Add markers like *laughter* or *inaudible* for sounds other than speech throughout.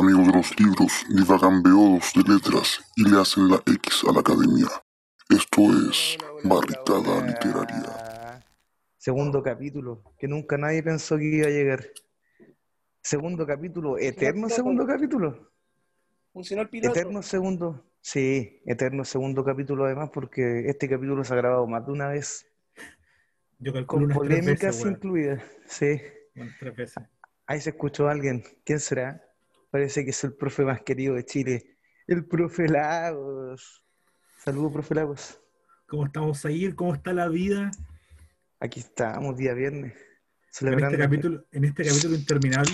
amigos de los libros divagan beodos de letras y le hacen la X a la academia. Esto es Barricada Literaria. Segundo capítulo, que nunca nadie pensó que iba a llegar. Segundo capítulo, eterno segundo capítulo. Funcionó el piloto. Eterno segundo, sí, eterno segundo capítulo además, porque este capítulo se ha grabado más de una vez, Yo calculo con polémicas incluidas. Sí, tres veces. ahí se escuchó a alguien. ¿Quién será? Parece que es el profe más querido de Chile, el profe Lagos. Saludos, profe Lagos. ¿Cómo estamos ahí? ¿Cómo está la vida? Aquí estamos, día viernes, En celebrando. este capítulo, en este capítulo interminable.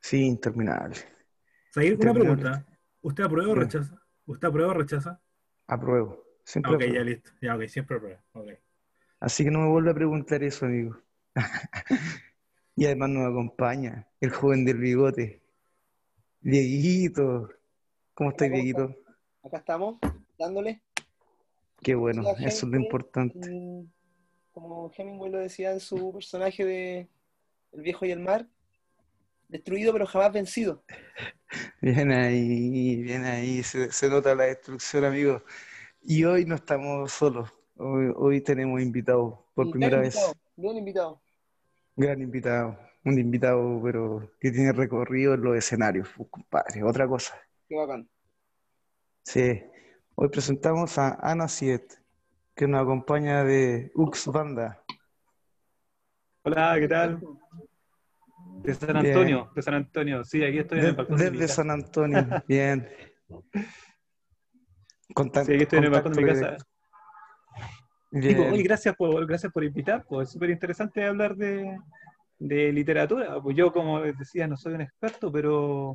Sí, interminable. Zahir, una pregunta. ¿Usted aprueba o rechaza? ¿Usted aprueba o rechaza? Apruebo. Siempre Ah, ok, apruebo. ya listo. Ya, ok, siempre aprueba. Ok. Así que no me vuelve a preguntar eso, amigo. *laughs* y además nos acompaña el joven del bigote. Dieguito. ¿Cómo ¿cómo Dieguito? Acá estamos, dándole. Qué bueno, eso es lo importante. Como Hemingway lo decía en su personaje de El viejo y el mar, destruido pero jamás vencido. *laughs* Bien ahí, bien ahí. Se, se nota la destrucción, amigo. Y hoy no estamos solos. Hoy, hoy tenemos invitados por primera vez. Bien invitado. Gran invitado. Un invitado, pero que tiene recorrido en los escenarios, pues, compadre. Otra cosa. Qué bacán. Sí, hoy presentamos a Ana Siet, que nos acompaña de Ux Banda. Hola, ¿qué tal? De San Bien. Antonio, de San Antonio. Sí, aquí estoy en De- el balcón de mi desde casa. San Antonio, *laughs* bien. Contacto, Sí, aquí estoy en el balcón de mi casa. Digo, Bien. oye, gracias por, gracias por invitar, pues es súper interesante hablar de, de literatura. Pues yo, como les decía, no soy un experto, pero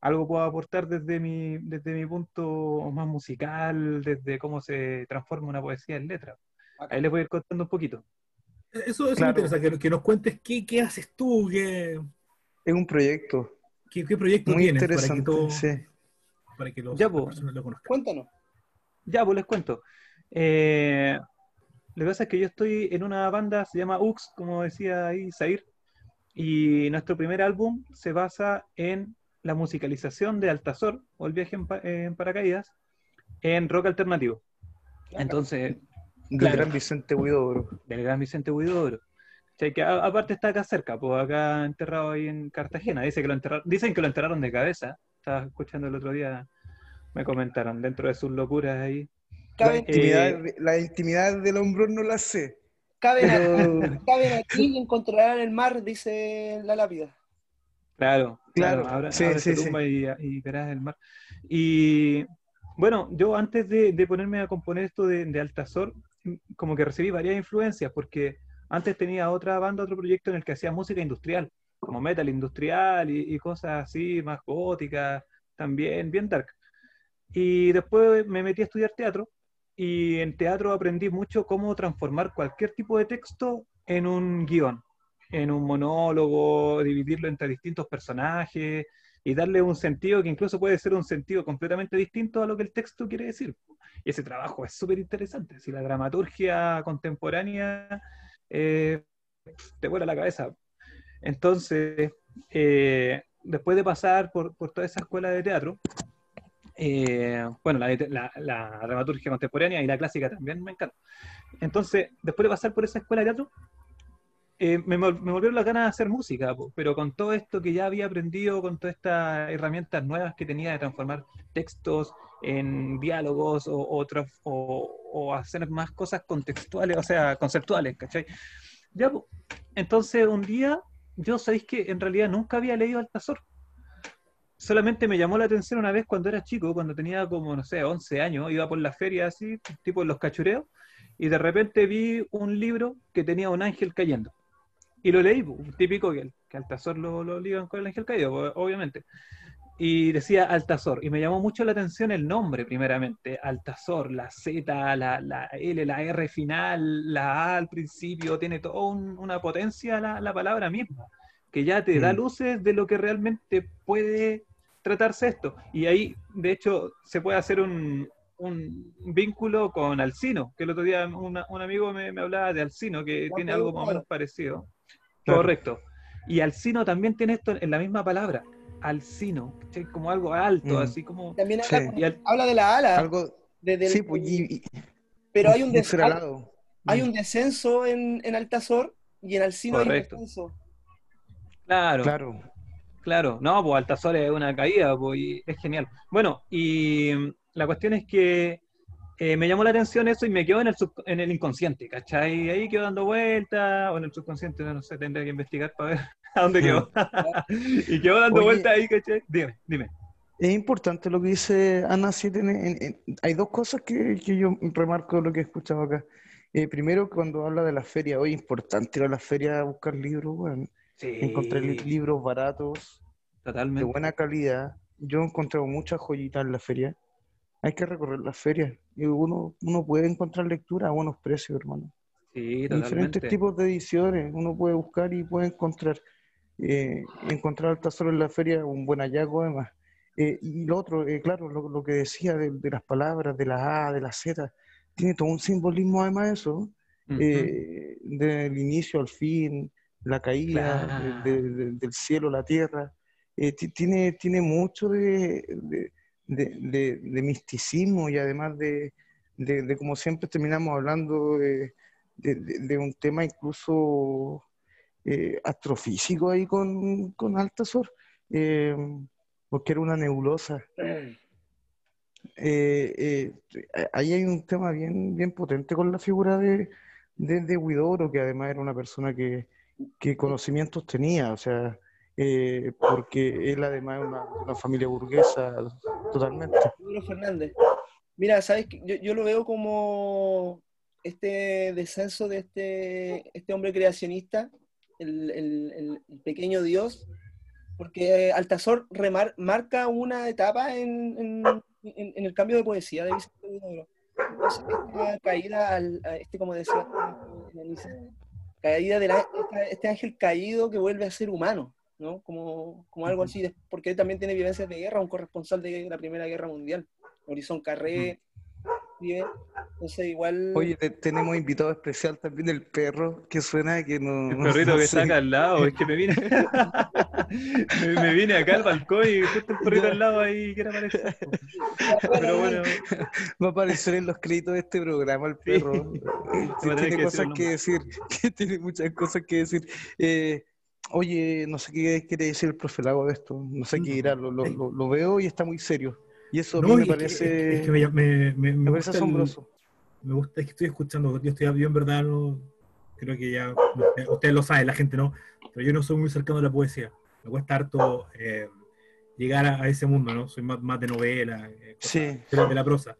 algo puedo aportar desde mi, desde mi punto más musical, desde cómo se transforma una poesía en letra. Ahí les voy a ir contando un poquito. Eso, eso Claro. me interesa, que, que nos cuentes qué, qué haces tú, qué, Es un proyecto qué, qué proyecto muy tienes para que, interesante, todo, sí. para que los, Ya, las po. personas lo conozcan. Cuéntanos. Ya, pues les cuento. Eh, lo que pasa es que yo estoy en una banda, se llama Ux, como decía ahí Zair, y nuestro primer álbum se basa en la musicalización de Altazor, o el viaje en, pa- en paracaídas, en rock alternativo. Entonces, Del Claro. gran Vicente Huidobro. del gran Vicente Huidobro. Que a- aparte está acá cerca, pues acá enterrado ahí en Cartagena. Dice que lo enterraron, dicen que lo enterraron de cabeza. Estaba escuchando el otro día, me comentaron, dentro de sus locuras ahí. La intimidad, la intimidad del hombro no la sé, caben, pero *laughs* caben aquí y encontrarán el mar, dice la lápida. Claro, Claro, claro, ahora, sí, ahora sí, se tumba y, y verás el mar. Y bueno, yo antes de, de ponerme a componer esto de, de Altazor, como que recibí varias influencias, porque antes tenía otra banda, otro proyecto en el que hacía música industrial, como metal industrial y, y cosas así, más góticas, también, bien dark. Y después me metí a estudiar teatro, y en teatro aprendí mucho cómo transformar cualquier tipo de texto en un guion en un monólogo, dividirlo entre distintos personajes y darle un sentido que incluso puede ser un sentido completamente distinto a lo que el texto quiere decir. Y ese trabajo es súper interesante. Si la dramaturgia contemporánea eh, te vuela la cabeza. Entonces, eh, después de pasar por, por toda esa escuela de teatro, eh, bueno, la, la- la dramaturgia contemporánea y la clásica también me encanta. Entonces, después de pasar por esa escuela de teatro, eh, me, me volvieron las ganas de hacer música, pero con todo esto que ya había aprendido, con todas estas herramientas nuevas que tenía de transformar textos en diálogos o, o, o- o hacer más cosas contextuales, o sea, conceptuales, ¿cachai? Ya, entonces un día, yo sabéis que en realidad nunca había leído Altazor. Solamente me llamó la atención una vez cuando era chico, cuando tenía como, no sé, 11 años, iba por la feria así, tipo los cachureos, y de repente vi un libro que tenía un ángel cayendo. Y lo leí, típico que, que Altazor lo, lo ligan con el ángel caído, obviamente. Y decía Altazor, y me llamó mucho la atención el nombre, primeramente. Altazor, la Z, la, la L, la R final, la A al principio, tiene toda un- una potencia la, la palabra misma, que ya te da Mm. luces de lo que realmente puede tratarse esto. Y ahí, de hecho, se puede hacer un, un vínculo con Alcino, que el otro día una- un amigo me, me hablaba de Alcino, que tiene algo más o menos parecido. Claro. Correcto. Y Alcino también tiene esto en la misma palabra. alcino. Como algo alto, Mm. así como... También Sí. habla, Y al- habla de la ala, Algo, sí, pues, y- y- pero hay un, des- hay, hay un descenso en, en Altazor y en Alcino hay un descenso. Claro, Claro. Claro, no, pues Altazor es una caída, pues y es genial. Bueno, y mm, la cuestión es que eh, me llamó la atención eso y me quedó en el, sub- en el inconsciente, ¿cachai? Ahí quedó dando vueltas, o en el subconsciente, no sé, tendría que investigar para ver *laughs* a dónde quedó. *laughs* y quedó dando vueltas ahí, ¿cachai? Dime, dime. Es importante lo que dice Ana. sí, en- en- hay dos cosas que, que yo remarco de lo que he escuchado acá. Eh, primero, cuando habla de la feria, hoy es importante ir a la feria a buscar libros, weón. Sí, Encontré li- libros baratos, de totalmente. buena calidad. Yo he encontrado muchas joyitas en la feria. Hay que recorrer las ferias. Y uno, uno puede encontrar lectura a buenos precios, hermano. Sí, diferentes tipos de ediciones. Uno puede buscar y puede encontrar. Eh, encontrar al tesoro en la feria, un buen hallazgo además. Eh, y lo otro, eh, claro, lo, lo que decía de, de las palabras, de la A, de la Z, tiene todo un simbolismo además eso, Ujú. eh, del inicio al fin, la caída Claro. de- de- de- del cielo a la tierra. Eh, ti- tiene, tiene mucho de, de- misticismo y además de, como siempre terminamos hablando de, un tema incluso eh, astrofísico ahí con, con Altazor, eh, porque era una nebulosa. Ahí hay un tema bien, bien potente con la figura de, de, de que además era una persona que, que conocimientos tenía, o sea, eh, porque él además es una, una familia burguesa totalmente. Pedro Fernández. Mira, sabes que yo, yo lo veo como este descenso de este, este hombre creacionista, el, el- el- pequeño Dios, porque Altazor remar- marca una etapa en, en- en- en el cambio de poesía de Vicente. Entonces, esta caída, al, a este, como decía caída de la- este ángel caído que vuelve a ser humano, ¿no? Como, como algo así, porque él también tiene vivencias de guerra, un corresponsal de la Primera Guerra Mundial. Horizon Carré, vive. Entonces, igual. Oye, te- tenemos invitado especial también el perro que suena que no. El perrito no que está acá al lado, es que me vine, *laughs* me, me vine acá al balcón y justo el perrito al lado ahí quiere aparecer. Pero bueno, Va a aparecer en los créditos de este programa el perro. *laughs* Tiene que cosas que decir, *laughs* que tiene muchas cosas que decir. Eh, oye, no sé qué quiere decir el profe Lago de esto, no sé qué dirá, lo, lo- lo- lo veo y está muy serio. Y eso a mí No, me es que- parece, es que me, me, me, me me parece gusta el- asombroso. me gusta, es que estoy escuchando, yo estoy yo en verdad no, creo que ya, usted- ustedes lo saben, la gente no, pero yo no soy muy cercano a la poesía, me cuesta harto eh, llegar a, a ese mundo, ¿no? Soy más, más de novela, eh, Sí. de, la, prosa,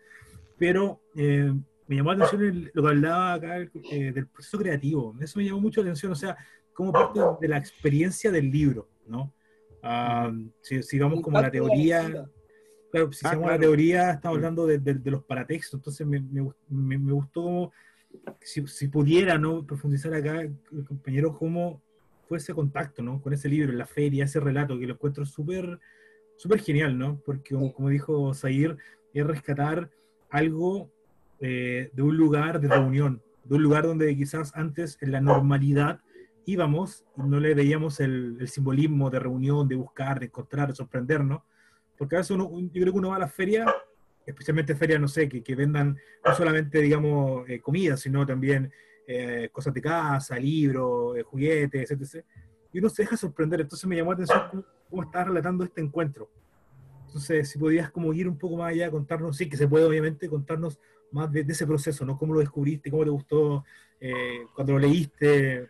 pero eh, me llamó la atención el- lo que hablaba acá eh, del proceso creativo, eso me llamó mucho la atención, o sea, como parte de la experiencia del libro, ¿no? Ah, si, si vamos como a la teoría, Claro, si Ah, hacemos claro. la teoría, estamos Mm. hablando de, de- de los paratextos, entonces me, me, me- me gustó como, si, si pudiera ¿no? profundizar acá, el compañero, cómo fue ese contacto ¿no? con ese libro, la feria, ese relato, que lo encuentro súper súper genial, ¿no? Porque como, como dijo Zair, es rescatar algo eh, de un lugar de reunión, de un lugar donde quizás antes en la normalidad íbamos y no le veíamos el, el simbolismo de reunión, de buscar, de encontrar, de sorprendernos. Porque a veces uno, yo creo que uno va a las ferias, especialmente ferias, no sé, que, que vendan no solamente, digamos, eh, comida, sino también eh, cosas de casa, libros, eh, juguetes, etc. Y uno se deja sorprender. Entonces me llamó la atención cómo, cómo estás relatando este encuentro. Entonces, si podías como ir un poco más allá, contarnos, sí, que se puede obviamente, contarnos más de, de ese proceso, ¿no? ¿Cómo lo descubriste? ¿Cómo te gustó eh, cuando lo leíste?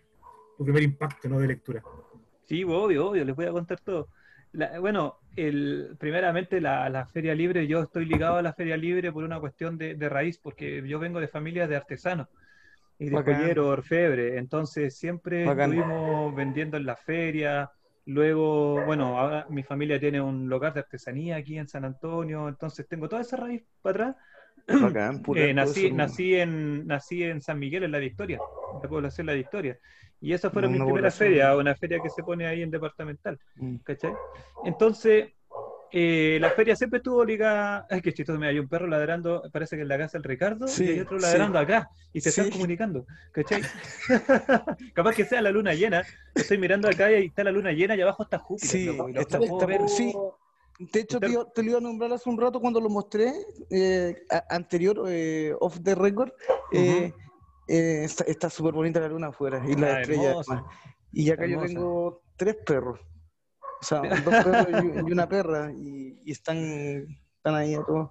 Tu primer impacto, ¿no? De lectura. Sí, obvio, obvio, les voy a contar todo. La- bueno, el, primeramente la, la Feria Libre, yo estoy ligado a la Feria Libre por una cuestión de, de raíz, porque yo vengo de familia de artesanos y de joyeros, orfebre, entonces siempre Bacán. estuvimos vendiendo en la feria. Luego, bueno, ahora mi familia tiene un local de artesanía aquí en San Antonio, entonces tengo toda esa raíz para atrás. Bacán, *clears throat* Eh, nací, en, nací en San Miguel, en la Victoria, la población La Victoria. Y esa fue mi primera feria, una feria que se pone ahí en departamental, Mm. ¿cachai? Entonces, eh, la feria siempre estuvo ligada. Ay, qué chistoso, mira, hay un perro ladrando, parece que en la casa del Ricardo, Sí, y hay otro sí. ladrando acá, y se Sí. están comunicando, ¿cachai? *laughs* *laughs* Capaz que sea la luna llena. Estoy mirando acá y ahí está la luna llena y abajo está Júpiter. Sí, está- está- ver. De hecho, te, lo iba a nombrar hace un rato cuando lo mostré, eh, a- anterior, eh, off the record. eh, eh, está- súper bonita la luna afuera y la Ah, estrella. hermoso. además. Y acá yo tengo tres perros. O sea, *laughs* dos perros y, una perra. Y, y están, están ahí a todos.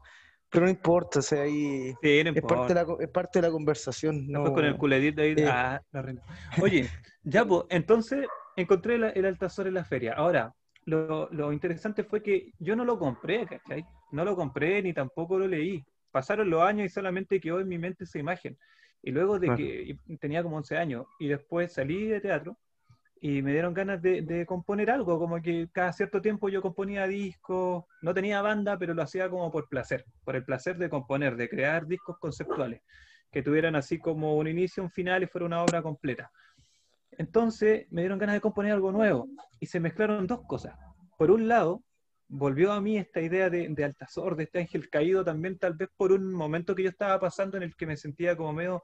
Pero no importa, o sea, ahí Sí, no es parte, la, es parte de la conversación. Después no- con el culedito ahí. Sí. ah, la. Oye, ya, pues, entonces encontré la- el altazor en la feria. Ahora, lo, lo interesante fue que yo no lo compré, ¿cachai? No lo compré ni tampoco lo leí. Pasaron los años y solamente quedó en mi mente esa imagen. Y luego de que tenía como 11 años y después salí de teatro y me dieron ganas de, de componer algo, como que cada cierto tiempo yo componía discos, no tenía banda, pero lo hacía como por placer, por el placer de componer, de crear discos conceptuales que tuvieran así como un inicio, un final y fuera una obra completa. Entonces me dieron ganas de componer algo nuevo y se mezclaron dos cosas. Por un lado, volvió a mí esta idea de, de Altazor, de este ángel caído, también tal vez por un momento que yo estaba pasando en el que me sentía como medio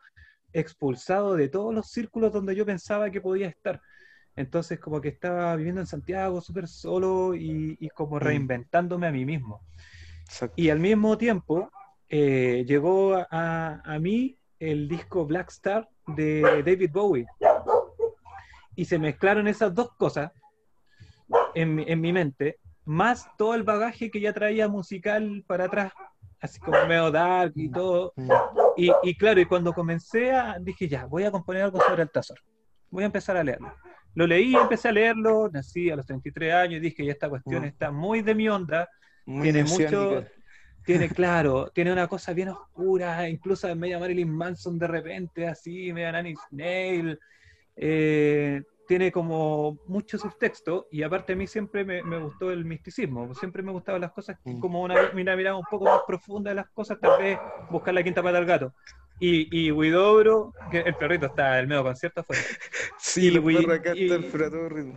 expulsado de todos los círculos donde yo pensaba que podía estar. Entonces como que estaba viviendo en Santiago súper solo y, y como reinventándome a mí mismo. Exacto. Y al mismo tiempo eh, llegó a, a- mí el disco Black Star de David Bowie. Y se mezclaron esas dos cosas en, en mi mente, más todo el bagaje que ya traía musical para atrás, así como medio dark y todo. Mm. Y, y claro, y cuando comencé a, dije, ya, voy a componer algo sobre Altazor. Voy a empezar a leerlo. Lo leí, empecé a leerlo, nací a los 33 años y dije, ya esta cuestión Mm. está muy de mi onda, Muy tiene mucho, tiene, *laughs* claro, tiene una cosa bien oscura, incluso media Marilyn Manson de repente, así, media Nanny Snail. eh, tiene como mucho subtexto y aparte a mí siempre me, me gustó el misticismo, siempre me gustaban las cosas que Mm. como una, una mirada un poco más profunda de las cosas, tal vez buscar la quinta pata al gato. Y, y Huidobro, que el perrito está el medio concierto afuera. *laughs* Sí, Y Wii- perros acá y- todo ritmo.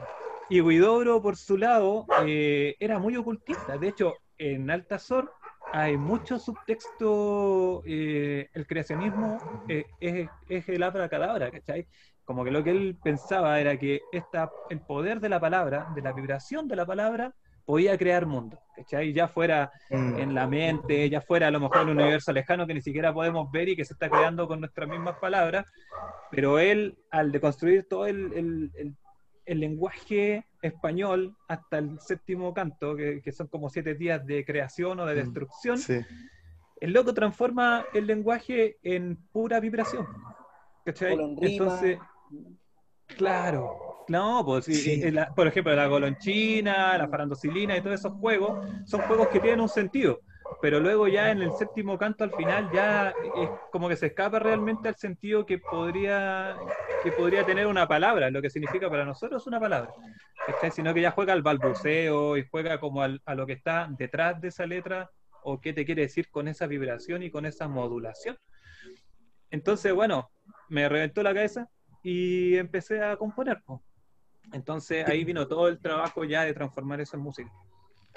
Y Huidobro, por su lado, eh, era muy ocultista. De hecho, en Altazor hay mucho subtexto. eh, el creacionismo eh, es, es el abracadabra, ¿cachai? Como que lo que él pensaba era que esta, el poder de la palabra, de la vibración de la palabra, podía crear mundo, ¿cachai? Ya fuera Mm. en la mente, ya fuera a lo mejor en un universo lejano que ni siquiera podemos ver y que se está creando con nuestras mismas palabras, pero él, al deconstruir todo el, el- el- el lenguaje español hasta el séptimo canto, que, que son como siete días de creación o de Mm, destrucción, Sí. el loco transforma el lenguaje en pura vibración. ¿Cachai? Solo en rima. Claro. No, pues sí, eh, la- por ejemplo, la golonchina, la farandocilina y todos esos juegos son juegos que tienen un sentido. Pero luego ya en el séptimo canto al final ya es como que se escapa realmente al sentido que podría, que podría tener una palabra, lo que significa para nosotros una palabra. Sino que ya juega al balbuceo y juega como al- a lo que está detrás de esa letra o qué te quiere decir con esa vibración y con esa modulación. Entonces, bueno, me reventó la cabeza y empecé a componer. po. Entonces ahí vino todo el trabajo ya de transformar eso en música.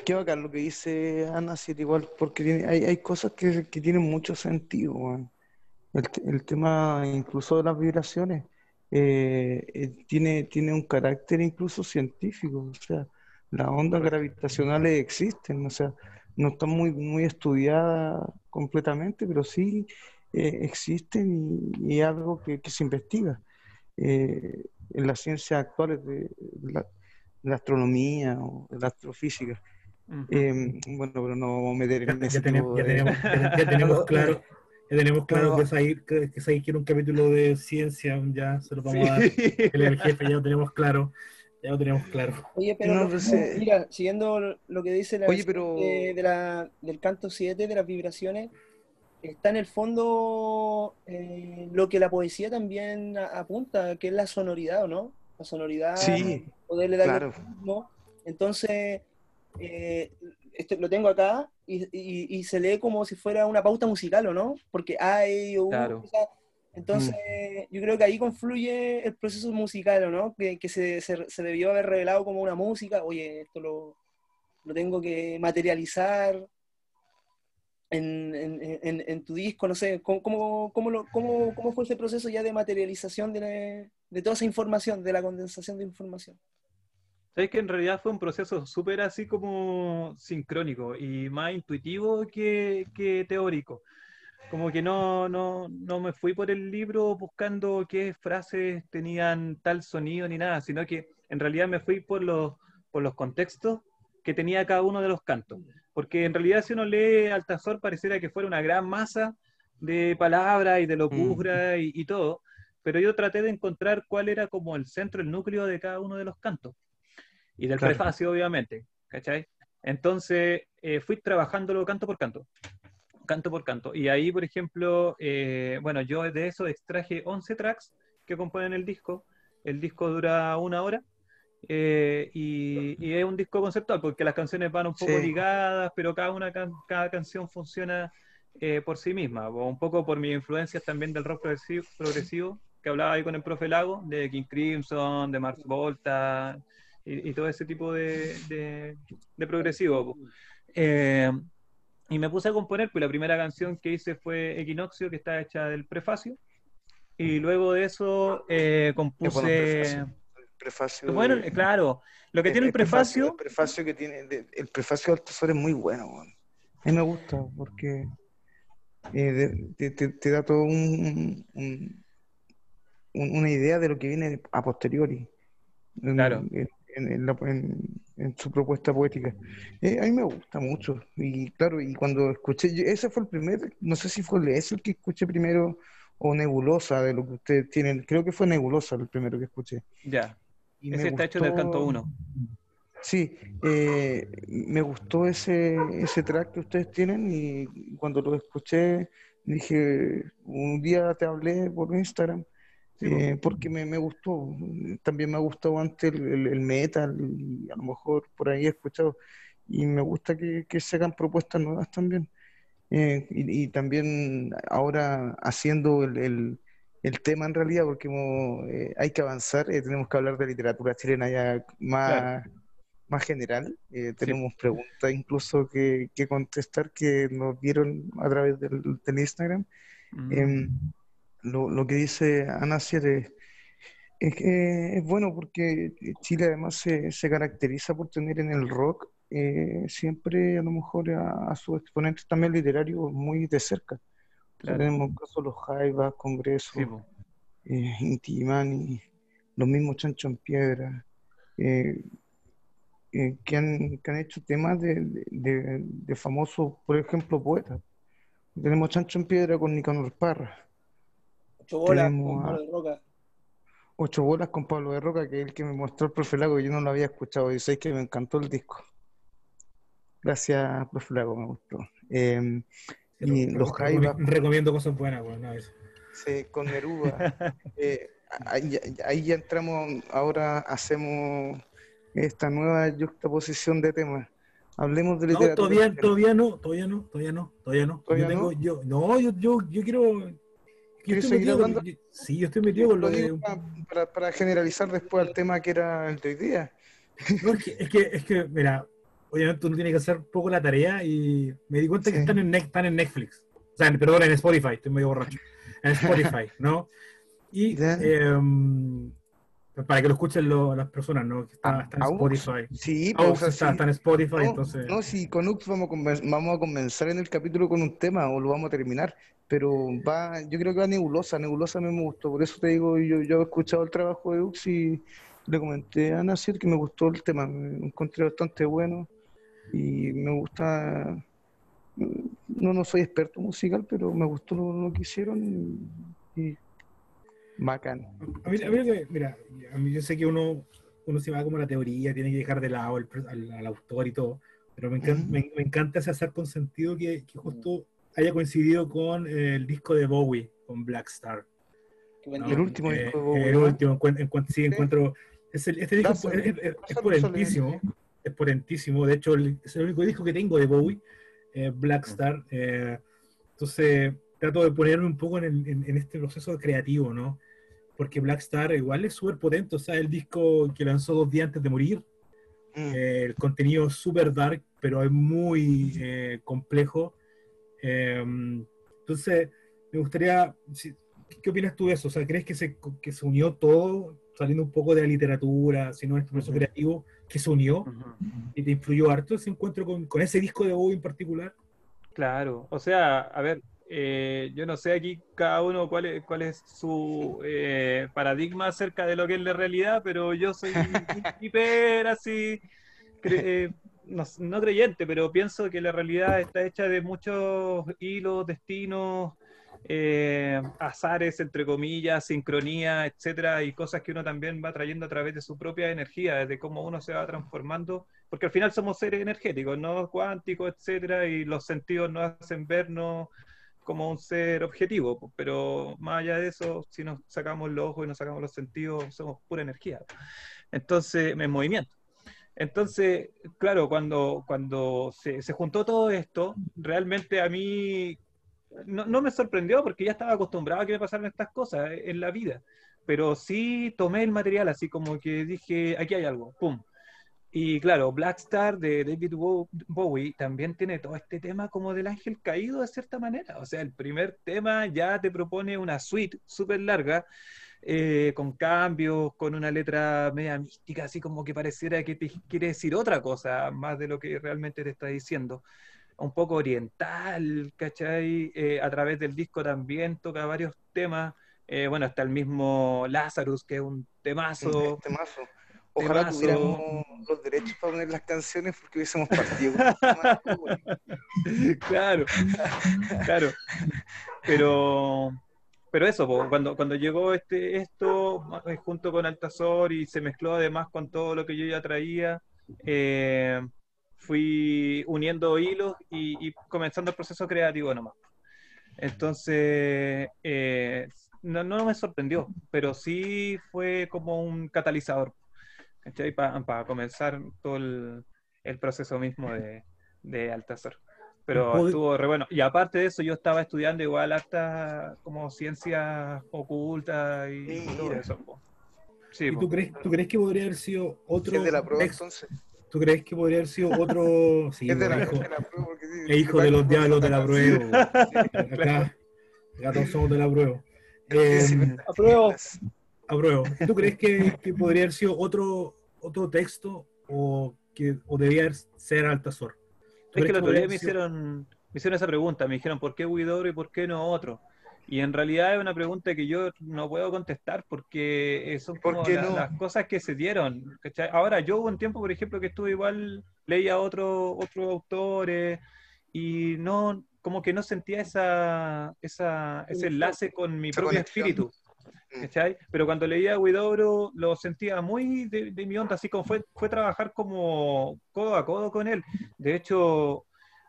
Qué bacán lo que dice Ana, sí, igual, porque tiene- hay, hay cosas que, que tienen mucho sentido. El, el tema incluso de las vibraciones eh, eh, tiene, tiene un carácter incluso científico, o sea, las ondas gravitacionales existen, o sea, no están muy, muy estudiadas completamente, pero sí eh, existen y, y es algo que, que se investiga. Eh, en las ciencias actuales de la, de la astronomía o de la astrofísica. Ujú. Eh, bueno, pero no vamos a meter Ya, en ya ese tenemos, ya tenemos, ya, tenemos *laughs* claro, ya tenemos claro No. que Said, que, quiere un capítulo de ciencia, ya se lo vamos a dar. Sí. Él es el jefe, ya lo tenemos claro. Ya lo tenemos claro. Oye, pero No, pues, eh, mira, siguiendo lo que dice la Oye, pero- de, de la, del canto 7, de las vibraciones, está en el fondo eh, lo que la poesía también apunta, que es la sonoridad, ¿o no? La sonoridad, Sí, poderle darle claro. ritmo. Entonces, eh, este, lo tengo acá y, y- y se lee como si fuera una pauta musical, ¿o no? Porque A, E, U, Claro. o sea, entonces Mm. yo creo que ahí confluye el proceso musical, ¿o no? Que, que se, se- se debió haber revelado como una música, oye, esto lo, lo tengo que materializar en, en- en- en tu disco, no sé, ¿cómo, cómo, cómo lo- cómo- fue ese proceso ya de materialización de, de toda esa información, de la condensación de información? Sabes que en realidad fue un proceso súper así como sincrónico y más intuitivo que, que teórico. Como que no, no, no me fui por el libro buscando qué frases tenían tal sonido ni nada, sino que en realidad me fui por los, por los contextos que tenía cada uno de los cantos. Porque en realidad si uno lee Altazor pareciera que fuera una gran masa de palabras y de locura y, y todo, pero yo traté de encontrar cuál era como el centro, el núcleo de cada uno de los cantos. Y del Claro. prefacio, obviamente, ¿cachai? Entonces, eh, fui trabajándolo canto por canto, canto por canto. Y ahí, por ejemplo, eh, bueno, yo de eso extraje 11 tracks que componen el disco. El disco dura una hora. Eh, y, y es un disco conceptual porque las canciones van un poco Sí. ligadas, pero cada, una, cada canción funciona eh, por sí misma, un poco por mis influencias también del rock progresivo, progresivo, que hablaba ahí con el profe Lago, de King Crimson, de Mars Volta, y, y todo ese tipo de, de- de progresivo. Eh, y me puse a componer, pues la primera canción que hice fue Equinoccio, que está hecha del prefacio, y luego de eso eh, compuse... prefacio. Bueno, de- claro, lo que tiene el prefacio... El prefacio que tiene, de- el prefacio del tesoro es muy bueno. A mí me gusta porque eh, de- te, da todo un, un- un- una idea de lo que viene a posteriori. En, Claro. en- en- en la- en- en su propuesta poética. Eh, a mí me gusta mucho. Y claro, y cuando escuché, yo- ese fue el primer, no sé si fue ese el que escuché primero o Nebulosa de lo que ustedes tienen. Creo que fue Nebulosa el primero que escuché. Ya, Y ese está hecho del gustó- canto 1. Sí, eh, me gustó ese, ese track que ustedes tienen y cuando lo escuché dije, un día te hablé por Instagram eh, porque me, me gustó. También me gustó antes el, el- el metal y a lo mejor por ahí he escuchado y me gusta que, que se hagan propuestas nuevas también. Eh, y, y también ahora haciendo el, el- tema en realidad porque como, eh, hay que avanzar, eh, tenemos que hablar de literatura chilena ya más más general. Eh, tenemos preguntas incluso que, que contestar que nos dieron a través del, del Instagram. Mm. Em, lo, lo que dice Ana es, es que es bueno porque Chile además se, se caracteriza por tener en el rock eh, siempre a lo mejor a, a sus exponentes también literarios muy de cerca. Claro. Tenemos el caso de los Jaivas, Congreso, Sí, eh, Inti Illimani, los mismos Chancho en Piedra, eh, eh, que, han, que han hecho temas de, de- de- de famosos, por ejemplo, poetas. Tenemos Chancho en Piedra con Nicanor Parra, Ocho bolas Tenemos con Palo de Roca. Ocho Bolas con Pablo de Roca, que es el que me mostró el profe Lago, y yo no lo había escuchado, y sé que me encantó el disco. Gracias, profe Lago, me gustó. Eh, y los Jaivas Recomiendo cosas buenas, bueno, a veces. Sí, con Neruda. *laughs* Eh, ahí, ya- ahí ya entramos, ahora hacemos esta nueva juxtaposición de temas. Hablemos de No, literatura. todavía, todavía no, todavía no, todavía no, todavía no. ¿Todavía yo tengo, no? yo, no, yo, yo, yo quiero. Yo ¿Quieres estoy seguir metido con- hablando? yo- sí, yo estoy metido con lo Lo de. para, para generalizar después al tema que era el de hoy día. No, es que, es que, es que, mira, obviamente uno tiene que hacer un poco la tarea y me di cuenta que Sí. están en, están en Netflix. O sea, en- perdón, en Spotify, estoy medio borracho. En Spotify, *laughs* ¿no? Y em, para que lo escuchen lo- las personas, ¿no? Que está, Ah, está en. Spotify. Sí, pues, o Aux sea, está, sí. está en Spotify, No, entonces. no, si con Ux vamos a, vamos a comenzar en el capítulo con un tema o lo vamos a terminar, pero va, yo creo que va Nebulosa, Nebulosa a mí me gustó, por eso te digo, yo, yo he escuchado el trabajo de Ux y le comenté a Nasir que me gustó el tema, me encontré bastante bueno y me gusta, no, no soy experto musical, pero me gustó lo, lo que hicieron y, y bacán. A mí, a mí mira, a mí yo sé que uno, uno se va como a la teoría, tiene que dejar de lado al, al- al autor y todo, pero me encanta, Ujú. me, me encanta ese azar con sentido que, que justo haya coincidido con eh, el disco de Bowie, con Black Star. ¿no? El último Eh, disco de Bowie, El ¿no? último, sí, encuentro. es el- este disco es, es- es- es potentísimo. Es potentísimo. De hecho, el- es el único disco que tengo de Bowie, eh, Black. Star. eh, entonces, trato de ponerme un poco en, el- en- en este proceso creativo, ¿no? Porque Black Star igual es súper potente, o sea, el disco que lanzó dos días antes de morir, Mm. Eh, el contenido es súper dark, pero es muy eh, complejo. Eh, entonces, me gustaría, si- ¿qué opinas tú de eso? O sea, ¿crees que se, que se unió todo, saliendo un poco de la literatura, sino este proceso creativo, que se unió y te influyó harto ese encuentro con, con ese disco de Bowie en particular? Claro, o sea, a ver, eh, yo no sé aquí cada uno cuál es, cuál es su eh, paradigma acerca de lo que es la realidad, pero yo soy *laughs* hiper así, cre- eh, no, no creyente, pero pienso que la realidad está hecha de muchos hilos, destinos, eh, azares, entre comillas, sincronía, etcétera, y cosas que uno también va trayendo a través de su propia energía, desde cómo uno se va transformando porque al final somos seres energéticos, no cuánticos, etcétera, y los sentidos nos hacen vernos como un ser objetivo, pero más allá de eso, si nos sacamos los ojos y nos sacamos los sentidos, somos pura energía. Entonces, en movimiento. Entonces, claro, cuando, cuando se, se juntó todo esto, realmente a mí no, me sorprendió porque ya estaba acostumbrado a que me pasaran estas cosas en la vida, pero sí tomé el material así como que dije, aquí hay algo, ¡pum! Y claro, Black Star de David Bow- Bowie también tiene todo este tema como del ángel caído de cierta manera. O sea, el primer tema ya te propone una suite súper larga, eh, con cambios, con una letra media mística, así como que pareciera que te quiere decir otra cosa más de lo que realmente te está diciendo. Un poco oriental, ¿cachai? Eh, a través del disco también toca varios temas. Eh, bueno, está el mismo Lazarus, que es un temazo. Este mazo. Ojalá Temazo. tuviéramos los derechos para poner las canciones porque hubiésemos partido. *laughs* claro, claro. Pero, pero eso, cuando, cuando llegó este, esto eh, junto con Altazor y se mezcló además con todo lo que yo ya traía, eh, fui uniendo hilos y, y comenzando el proceso creativo nomás. Entonces, eh, no, no me sorprendió, pero sí fue como un catalizador para comenzar todo el, el proceso mismo de, de Altazor. Pero estuvo re bueno. Y aparte de eso, yo estaba estudiando igual hasta como ciencias ocultas y todo Mira. eso. po. Sí, ¿Y po. tú crees, tú crees que podría haber sido otro de la prueba entonces. ¿Tú crees que podría haber sido *laughs* otro... Sí, Es de la, hijo, de la prueba porque sí, hijo de los diablos de la prueba. prueba. Acá, acá todos somos de la prueba. Eh, las apruebo. apruebo. ¿Tú crees que, que podría haber sido otro, otro texto o que o debía ser Altazor? ¿Tú Es que el otro día me hicieron, me hicieron esa pregunta, me dijeron ¿por qué Huidobro y por qué no otro? Y en realidad es una pregunta que yo no puedo contestar porque eh, son ¿Por como qué la- no? las cosas que se dieron. ¿cachai? Ahora, yo hubo un tiempo, por ejemplo, que estuve igual, leía otros otros autores y no, como que no sentía esa, esa, ese enlace con mi propio conexión. espíritu. Mm. ¿cachai? Pero cuando leía a Huidobro lo sentía muy de, de mi onda, así como fue, fue trabajar como codo a codo con él. De hecho,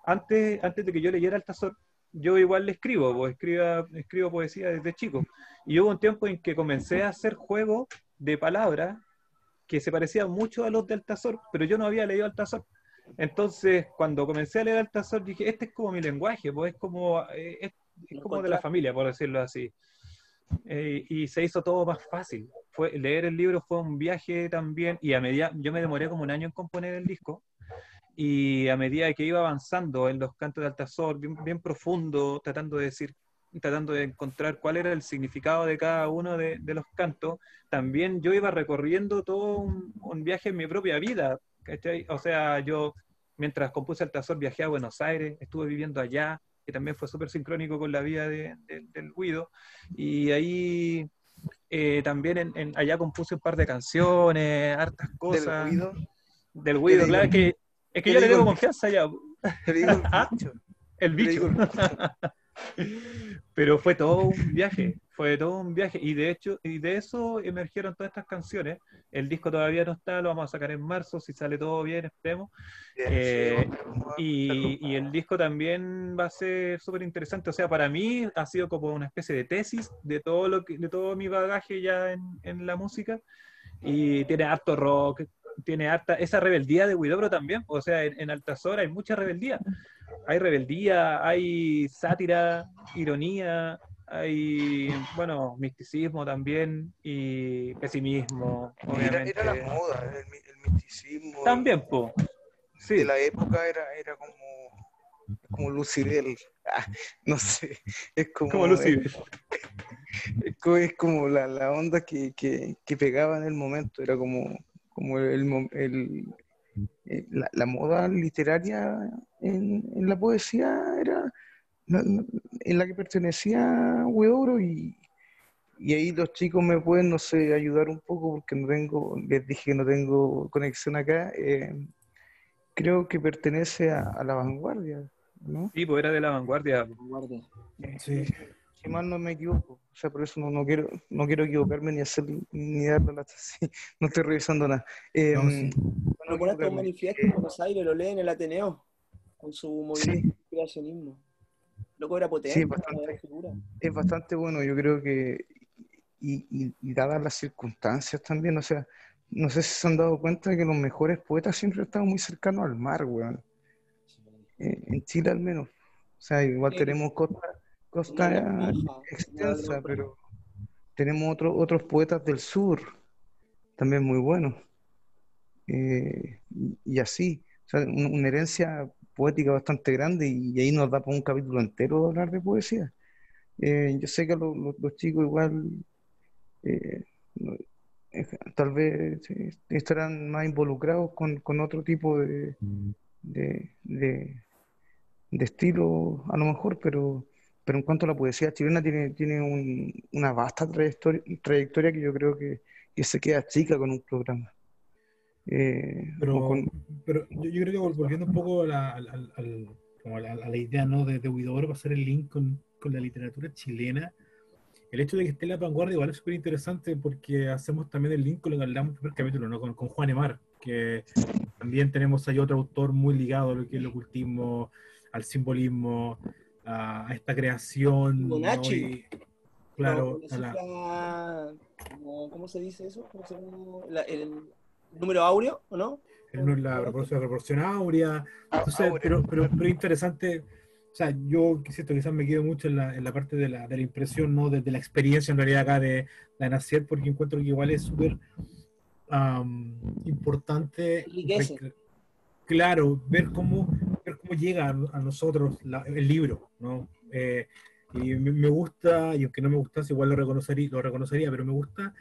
antes, antes de que yo leyera Altazor, yo igual le escribo, pues, escriba, escribo poesía desde chico. Y hubo un tiempo en que comencé a hacer juegos de palabras que se parecían mucho a los de Altazor, pero yo no había leído Altazor. Entonces, cuando comencé a leer Altazor, dije, este es como mi lenguaje, pues es como, eh, es, es como de la familia, por decirlo así. Eh, y se hizo todo más fácil. Fue, leer el libro fue un viaje también, y a medida, yo me demoré como un año en componer el disco, y a medida que iba avanzando en los cantos de Altazor, bien, bien profundo, tratando de decir, tratando de encontrar cuál era el significado de cada uno de, de los cantos, también yo iba recorriendo todo un, un viaje en mi propia vida. ¿cachai? O sea, yo mientras compuse Altazor viajé a Buenos Aires, estuve viviendo allá, que también fue súper sincrónico con la vida de- de- del Guido, y ahí eh, también en, en- allá compuse un par de canciones, hartas Del cosas. Del Guido, le claro, digo- es que, es que yo yo le tengo confianza ya, *laughs* digo el Ah. bicho. el Yo le digo bicho. el. *laughs* Pero fue todo un viaje, fue todo un viaje. Y de hecho, y de eso emergieron todas estas canciones. El disco todavía no está, lo vamos a sacar en marzo, si sale todo bien, esperemos. Bien, Eh, sí, y el disco también va a ser súper interesante. O sea, para mí ha sido como una especie de tesis de todo lo que, de todo mi bagaje ya en, en la música. Y tiene harto rock, tiene harta, esa rebeldía de Widobro también. O sea, en, en Altazor hay mucha rebeldía. Hay rebeldía, hay sátira, ironía, hay, bueno, misticismo también y pesimismo, Era, obviamente. era la moda, el, el misticismo También, po. Sí. de la época era, era como, como Lucibel. Ah, no sé, es como, Como Lucy. Es, es como la, la onda que, que, que pegaba en el momento, era como, como el, eh, la, la moda literaria en, en la poesía era en la que pertenecía Huidobro y, y ahí los chicos me pueden, no sé, ayudar un poco porque no tengo, les dije que no tengo conexión acá. eh, creo que pertenece a, a la vanguardia, ¿no? Sí, pues era de la vanguardia. Guardia. Sí. Si mal no me equivoco. O sea, por eso no, no quiero no quiero equivocarme ni hacer ni dar la lata. *laughs* Sí, no estoy revisando nada. Eh, No, sí. para no Lo pone hasta un equivocarme. manifiesto en Buenos Aires, lo lee en el Ateneo, con su movimiento Sí. de creacionismo. Loco era potente, Sí, bastante. es bastante bueno, yo creo que, y, y- y dadas las circunstancias también, o sea, no sé si se han dado cuenta que los mejores poetas siempre están muy cercanos al mar, weón. Eh, en Chile al menos. O sea, igual Sí. tenemos costa, costa extensa, pero tenemos otro- otros poetas del sur, también muy buenos. Eh, y, así, o sea, un- una herencia poética bastante grande y, ahí nos da para un capítulo entero hablar de poesía. Eh, yo sé que los, los- los chicos igual eh, no- eh, tal vez estarán más involucrados con, con otro tipo de, de, de- de estilo, a lo mejor, pero, pero en cuanto a la poesía chilena tiene, tiene un- una vasta trayectoria, trayectoria que yo creo que, que se queda chica con un programa. Eh, Pero, con- pero yo, yo creo que vol- volviendo un poco a la, al- como a la, a la idea ¿no? de, de Huidobro hacer el link con, con la literatura chilena, el hecho de que esté en la vanguardia igual es súper interesante porque hacemos también el link con lo que hablamos en el primer capítulo, ¿no? con, con Juan Emar, que también tenemos ahí otro autor muy ligado a lo que es el ocultismo, al simbolismo, a, a esta creación. ¿no? Y, claro, No, a la- como- ¿Cómo se dice eso? ¿Cómo se llama? La- el número áureo, ¿o no? en la proporción, la proporción áurea. Entonces, Áurea. pero, pero, pero interesante, o sea, yo siento quizás me quedo mucho en la, en la parte de la, de la impresión, ¿no? De, de la experiencia en realidad acá de, de nacer, porque encuentro que igual es súper am, importante, claro, ver cómo, ver cómo llega a, nosotros la- el libro, ¿no? Eh, y me, gusta, y aunque no me gustase, igual lo reconocería, lo reconocería, pero me gusta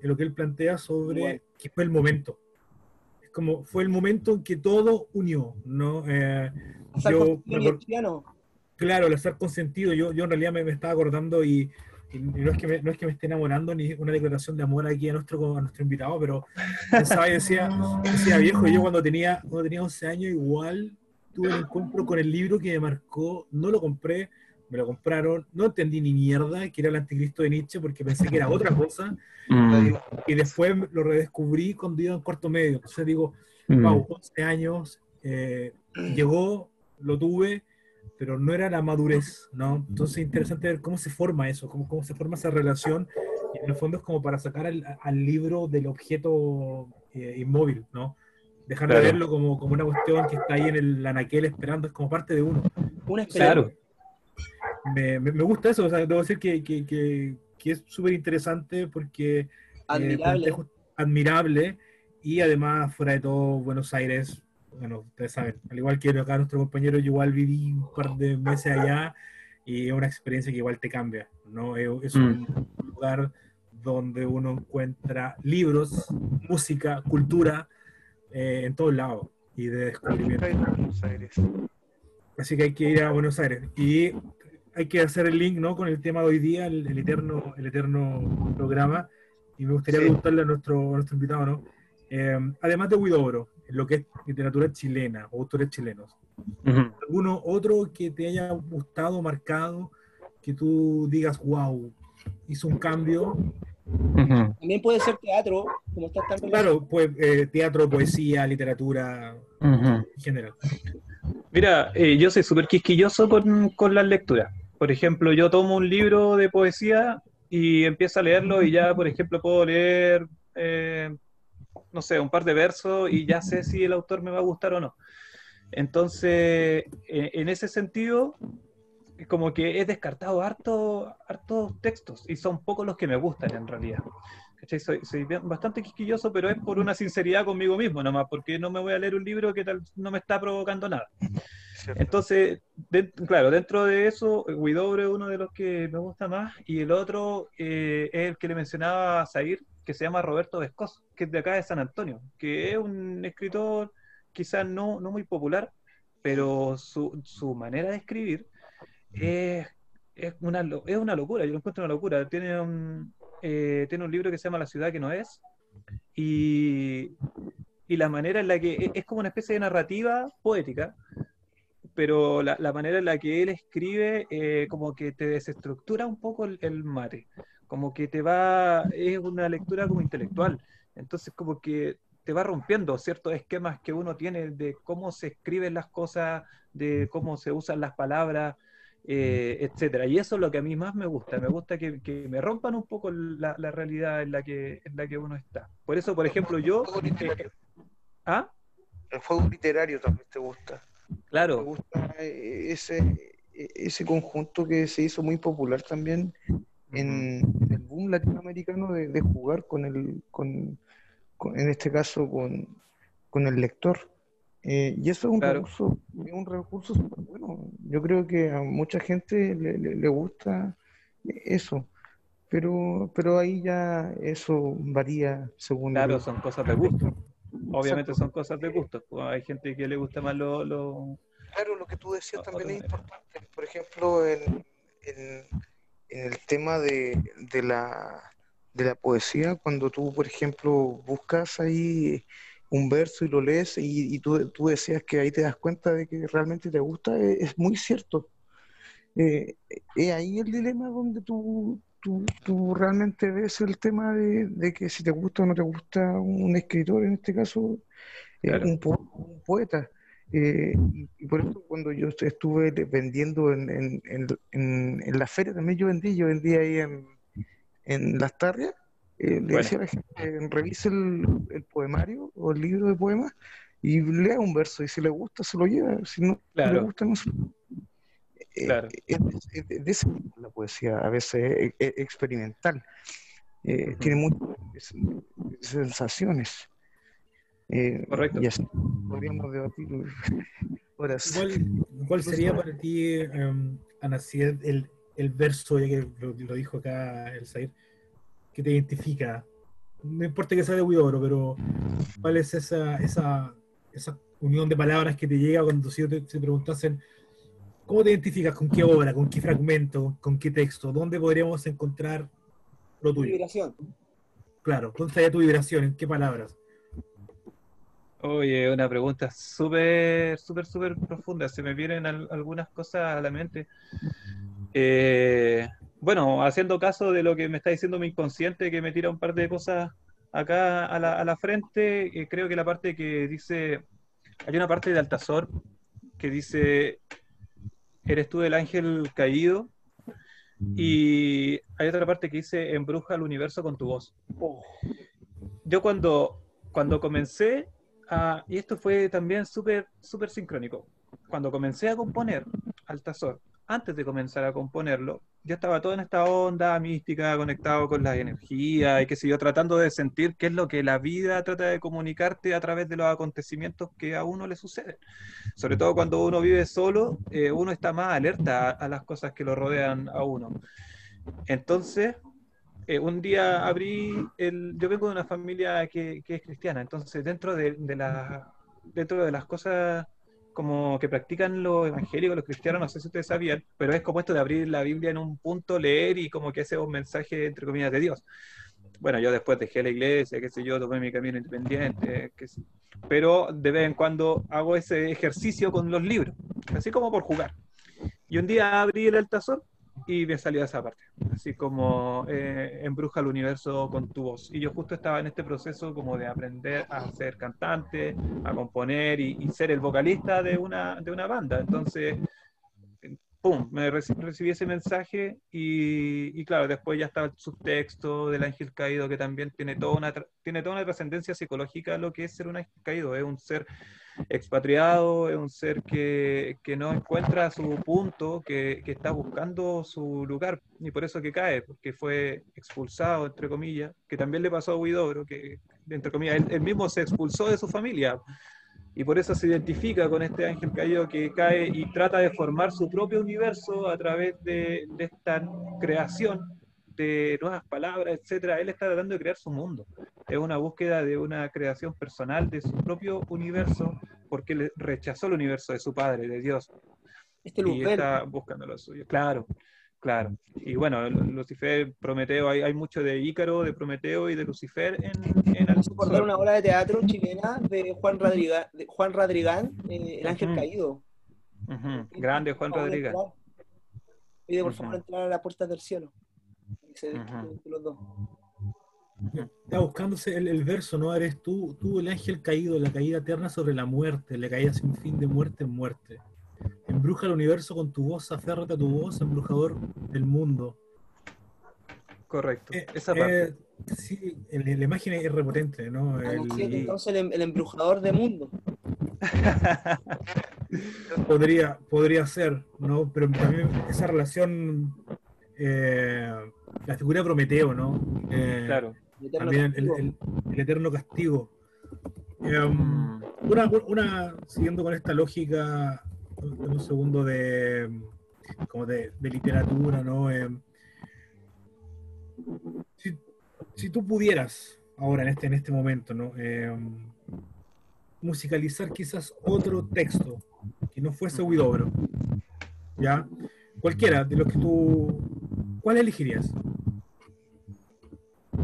lo que él plantea sobre que fue el momento. Es como fue el momento en que todo unió, ¿no? Eh, yo, chileno. claro, el azar consentido, yo, yo en realidad me, me estaba acordando y, y no, es que me, no es que me esté enamorando ni una declaración de amor aquí a nuestro, a nuestro invitado, pero pensaba y decía, decía viejo, yo cuando tenía, cuando tenía 11 años igual tuve un encuentro con el libro que me marcó, no lo compré, me lo compraron, no entendí ni mierda que era el anticristo de Nietzsche porque pensé que era otra cosa *laughs* Mm, y después lo redescubrí cuando iba en cuarto medio. Entonces digo, mm. wow, 11 años, eh, llegó, lo tuve, pero no era la madurez, ¿no? Entonces interesante ver cómo se forma eso, cómo, cómo se forma esa relación, y en el fondo es como para sacar al, al libro del objeto eh, inmóvil, ¿no? Dejar de verlo como, como una cuestión que está ahí en el anaquel esperando, es como parte de uno. Una. Claro. Me, me, me gusta eso, o sea, debo decir que, que, que, que es súper interesante porque eh, Admirable. just- admirable y además fuera de todo Buenos Aires, bueno, ustedes saben, al igual que acá nuestro compañero, yo igual viví un par de meses allá y es una experiencia que igual te cambia, ¿no? Es, es un lugar donde uno encuentra libros, música, cultura eh, en todos lados y de descubrimiento. Buenos Aires. Así que hay que ir a Buenos Aires. Y hay que hacer el link ¿no? con el tema de hoy día, el, el eterno, el eterno programa. Y me gustaría Sí. preguntarle a nuestro, a nuestro invitado, ¿no? Eh, además de Huidobro, lo que es literatura chilena o autores chilenos, Ujú. ¿alguno otro que te haya gustado, marcado, que tú digas, wow, hizo un cambio? Ujú. También puede ser teatro, como estás tan Claro, pues eh, teatro, poesía, literatura Ujú. en general. Mira, eh, yo soy súper quisquilloso con, con las lecturas. Por ejemplo, yo tomo un libro de poesía y empiezo a leerlo y ya, por ejemplo, puedo leer, eh, no sé, un par de versos y ya sé si el autor me va a gustar o no. Entonces, eh, en ese sentido, como que he descartado harto, hartos textos y son pocos los que me gustan en realidad. ¿cachai? Soy, soy bien- bastante quisquilloso, pero es por una sinceridad conmigo mismo nomás, porque no me voy a leer un libro que tal no me está provocando nada. Entonces, de- claro, dentro de eso, Huidobro es uno de los que me gusta más, y el otro eh, es el que le mencionaba a Zair, que se llama Roberto Vescoso, que es de acá de San Antonio, que es un escritor quizás no, no muy popular, pero su, su manera de escribir es, es, una, es una locura, yo lo encuentro una locura. Tiene un, eh, tiene un libro que se llama La ciudad que no es, y, y la manera en la que es, es como una especie de narrativa poética, pero la, la manera en la que él escribe eh, como que te desestructura un poco el, el mate, como que te va, es una lectura como intelectual, entonces como que te va rompiendo ciertos esquemas que uno tiene de cómo se escriben las cosas, de cómo se usan las palabras, eh, etcétera. Y eso es lo que a mí más me gusta, me gusta que, que me rompan un poco la, la realidad en la, que, en la que uno está. Por eso, por ejemplo, yo... El fuego literario. *laughs* ¿Ah? El fuego literario también te gusta. Me Claro, gusta eh, ese, eh, ese conjunto que se hizo muy popular también en, en el boom latinoamericano de, de jugar con el, con, con- en este caso con, con el lector. Eh, y eso es un Claro. recurso, es un recurso súper bueno. Yo creo que a mucha gente le, le- le gusta eso, pero, pero ahí ya eso varía según claro, el- son cosas de gusto. Obviamente Exacto. son cosas de gusto. Pues hay gente que le gusta más lo... lo- Claro, lo que tú decías también es importante. Por ejemplo, en, en- en el tema de, de la, de la poesía, cuando tú, por ejemplo, buscas ahí un verso y lo lees y, y tú, tú decías que ahí te das cuenta de que realmente te gusta, es, es muy cierto. Eh, es ahí el dilema donde tú, tú, tú realmente ves el tema de, de que si te gusta o no te gusta un escritor, en este caso, eh, Claro. un, po- un poeta. Eh, y, y por eso cuando yo est- estuve vendiendo en, en, en, en- en la feria, también yo vendí, yo vendí ahí en, en Las Tarrias, eh, le Bueno. decía a la gente, eh, revise el, el poemario o el libro de poemas y lea un verso, y si le gusta se lo lleva, si no le Claro. gusta no se lo eh, Claro. es, es- es de ese tipo la poesía, a veces eh, eh, experimental. Eh, Ujú. Tiene muchas sensaciones. Eh, Correcto. Y así podríamos debatir horas. ¿Cuál, cuál sería para ti, um, Ana, si es el, el verso, ya que lo, lo dijo acá el Zair, que te identifica? No importa que sea de Huidobro, pero ¿cuál es esa, esa, esa unión de palabras que te llega cuando si te, se preguntasen cómo te identificas, con qué obra, con qué fragmento, con qué texto, dónde podríamos encontrar lo tuyo? Vibración. Claro, ¿dónde estaría tu vibración? ¿En qué palabras? Oye, una pregunta súper, súper, súper profunda. Se me vienen al- algunas cosas a la mente. Eh, bueno, haciendo caso de lo que me está diciendo mi inconsciente, que me tira un par de cosas acá a la, a la frente, eh, creo que la parte que dice, hay una parte de Altazor que dice, eres tú el ángel caído, y hay otra parte que dice, embruja el universo con tu voz. Yo cuando, cuando comencé, a- y esto fue también súper súper sincrónico, cuando comencé a componer Altazor, antes de comenzar a componerlo, yo estaba todo en esta onda mística, conectado con las energías y qué sé yo, tratando de sentir qué es lo que la vida trata de comunicarte a través de los acontecimientos que a uno le suceden. Sobre todo cuando uno vive solo, eh, uno está más alerta a, las cosas que lo rodean a uno. Entonces, eh, un día abrí el. Yo vengo de una familia que, que es cristiana, entonces dentro de, de la, dentro de las cosas como que practican los evangélicos, los cristianos, no sé si ustedes sabían, pero es como esto de abrir la Biblia en un punto, leer y como que ese es un mensaje, entre comillas, de Dios. Bueno, yo después dejé la iglesia, qué sé yo, tomé mi camino independiente, qué sé- pero de vez en cuando hago ese ejercicio con los libros, así como por jugar. Y un día abrí el Altazor y me salió esa parte, así como eh, embruja el universo con tu voz. Y yo justo estaba en este proceso como de aprender a ser cantante, a componer y, y ser el vocalista de una, de una banda. Entonces, ¡pum! Me reci- recibí ese mensaje y, y claro, después ya estaba el subtexto del ángel caído que también tiene toda una, tra- tiene toda una trascendencia psicológica lo que es ser un ángel caído. Es un ser expatriado, es un ser que, que no encuentra su punto, que, que está buscando su lugar y por eso que cae, porque fue expulsado, entre comillas, que también le pasó a Huidobro, que entre comillas, él, mismo se expulsó de su familia y por eso se identifica con este ángel caído que cae y trata de formar su propio universo a través de esta creación de nuevas palabras, etcétera. Él está tratando de crear su mundo. Es una búsqueda de una creación personal de su propio universo porque le rechazó el universo de su padre, de Dios, Este y está buscando lo suyo. Claro, claro. Y bueno, Lu- Lucifer, Prometeo, hay, hay mucho de Ícaro, de Prometeo y de Lucifer en, en acordar Alcazar. una obra de teatro chilena de Juan, de Juan Radrigán, eh, El Ángel. Caído. Grande Juan Rodríguez. Pide por favor entrar a las puertas del cielo. Y se Ujú. despiden entre los dos. Está buscándose el, el verso, ¿no? Eres tú, tú el ángel caído, la caída eterna sobre la muerte, la caída sin fin de muerte en muerte. Embruja el universo con tu voz, aférrate a tu voz, embrujador del mundo. Correcto. Eh, Esa parte. eh, sí, el- la imagen es repotente, ¿no? Ah, El- sí, entonces el, el embrujador de mundo. *laughs* podría, podría ser, ¿no? Pero también esa relación, eh, la figura de Prometeo, ¿no? Eh, claro. el También el, castigo. el- el eterno castigo. Eh, Mm, una, una, siguiendo con esta lógica, un segundo de, como de, de literatura, ¿no? Eh, si, si tú pudieras, ahora en este, en este momento, ¿no? Eh, musicalizar quizás otro texto que no fuese Huidobro, ¿ya? Cualquiera de los que tú... ¿Cuál elegirías?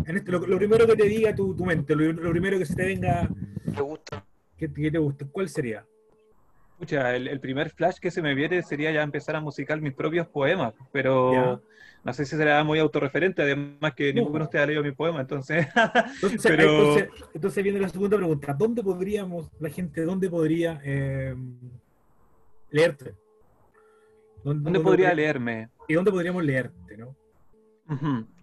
En este, lo, lo primero que te diga tu, tu mente, lo, lo primero que se te venga, ¿Te gusta? que, que te guste, ¿cuál sería? Pucha, el, el primer flash que se me viene sería ya empezar a musicar mis propios poemas, pero Ya. no sé si será muy autorreferente, además que No. ninguno de ustedes ha leído mi poema, entonces... *laughs* Entonces, Pero- entonces, entonces viene la segunda pregunta. ¿Dónde podríamos, la gente, dónde podría eh, leerte? ¿Dónde podría leerme? ¿Y dónde podríamos leerte, no?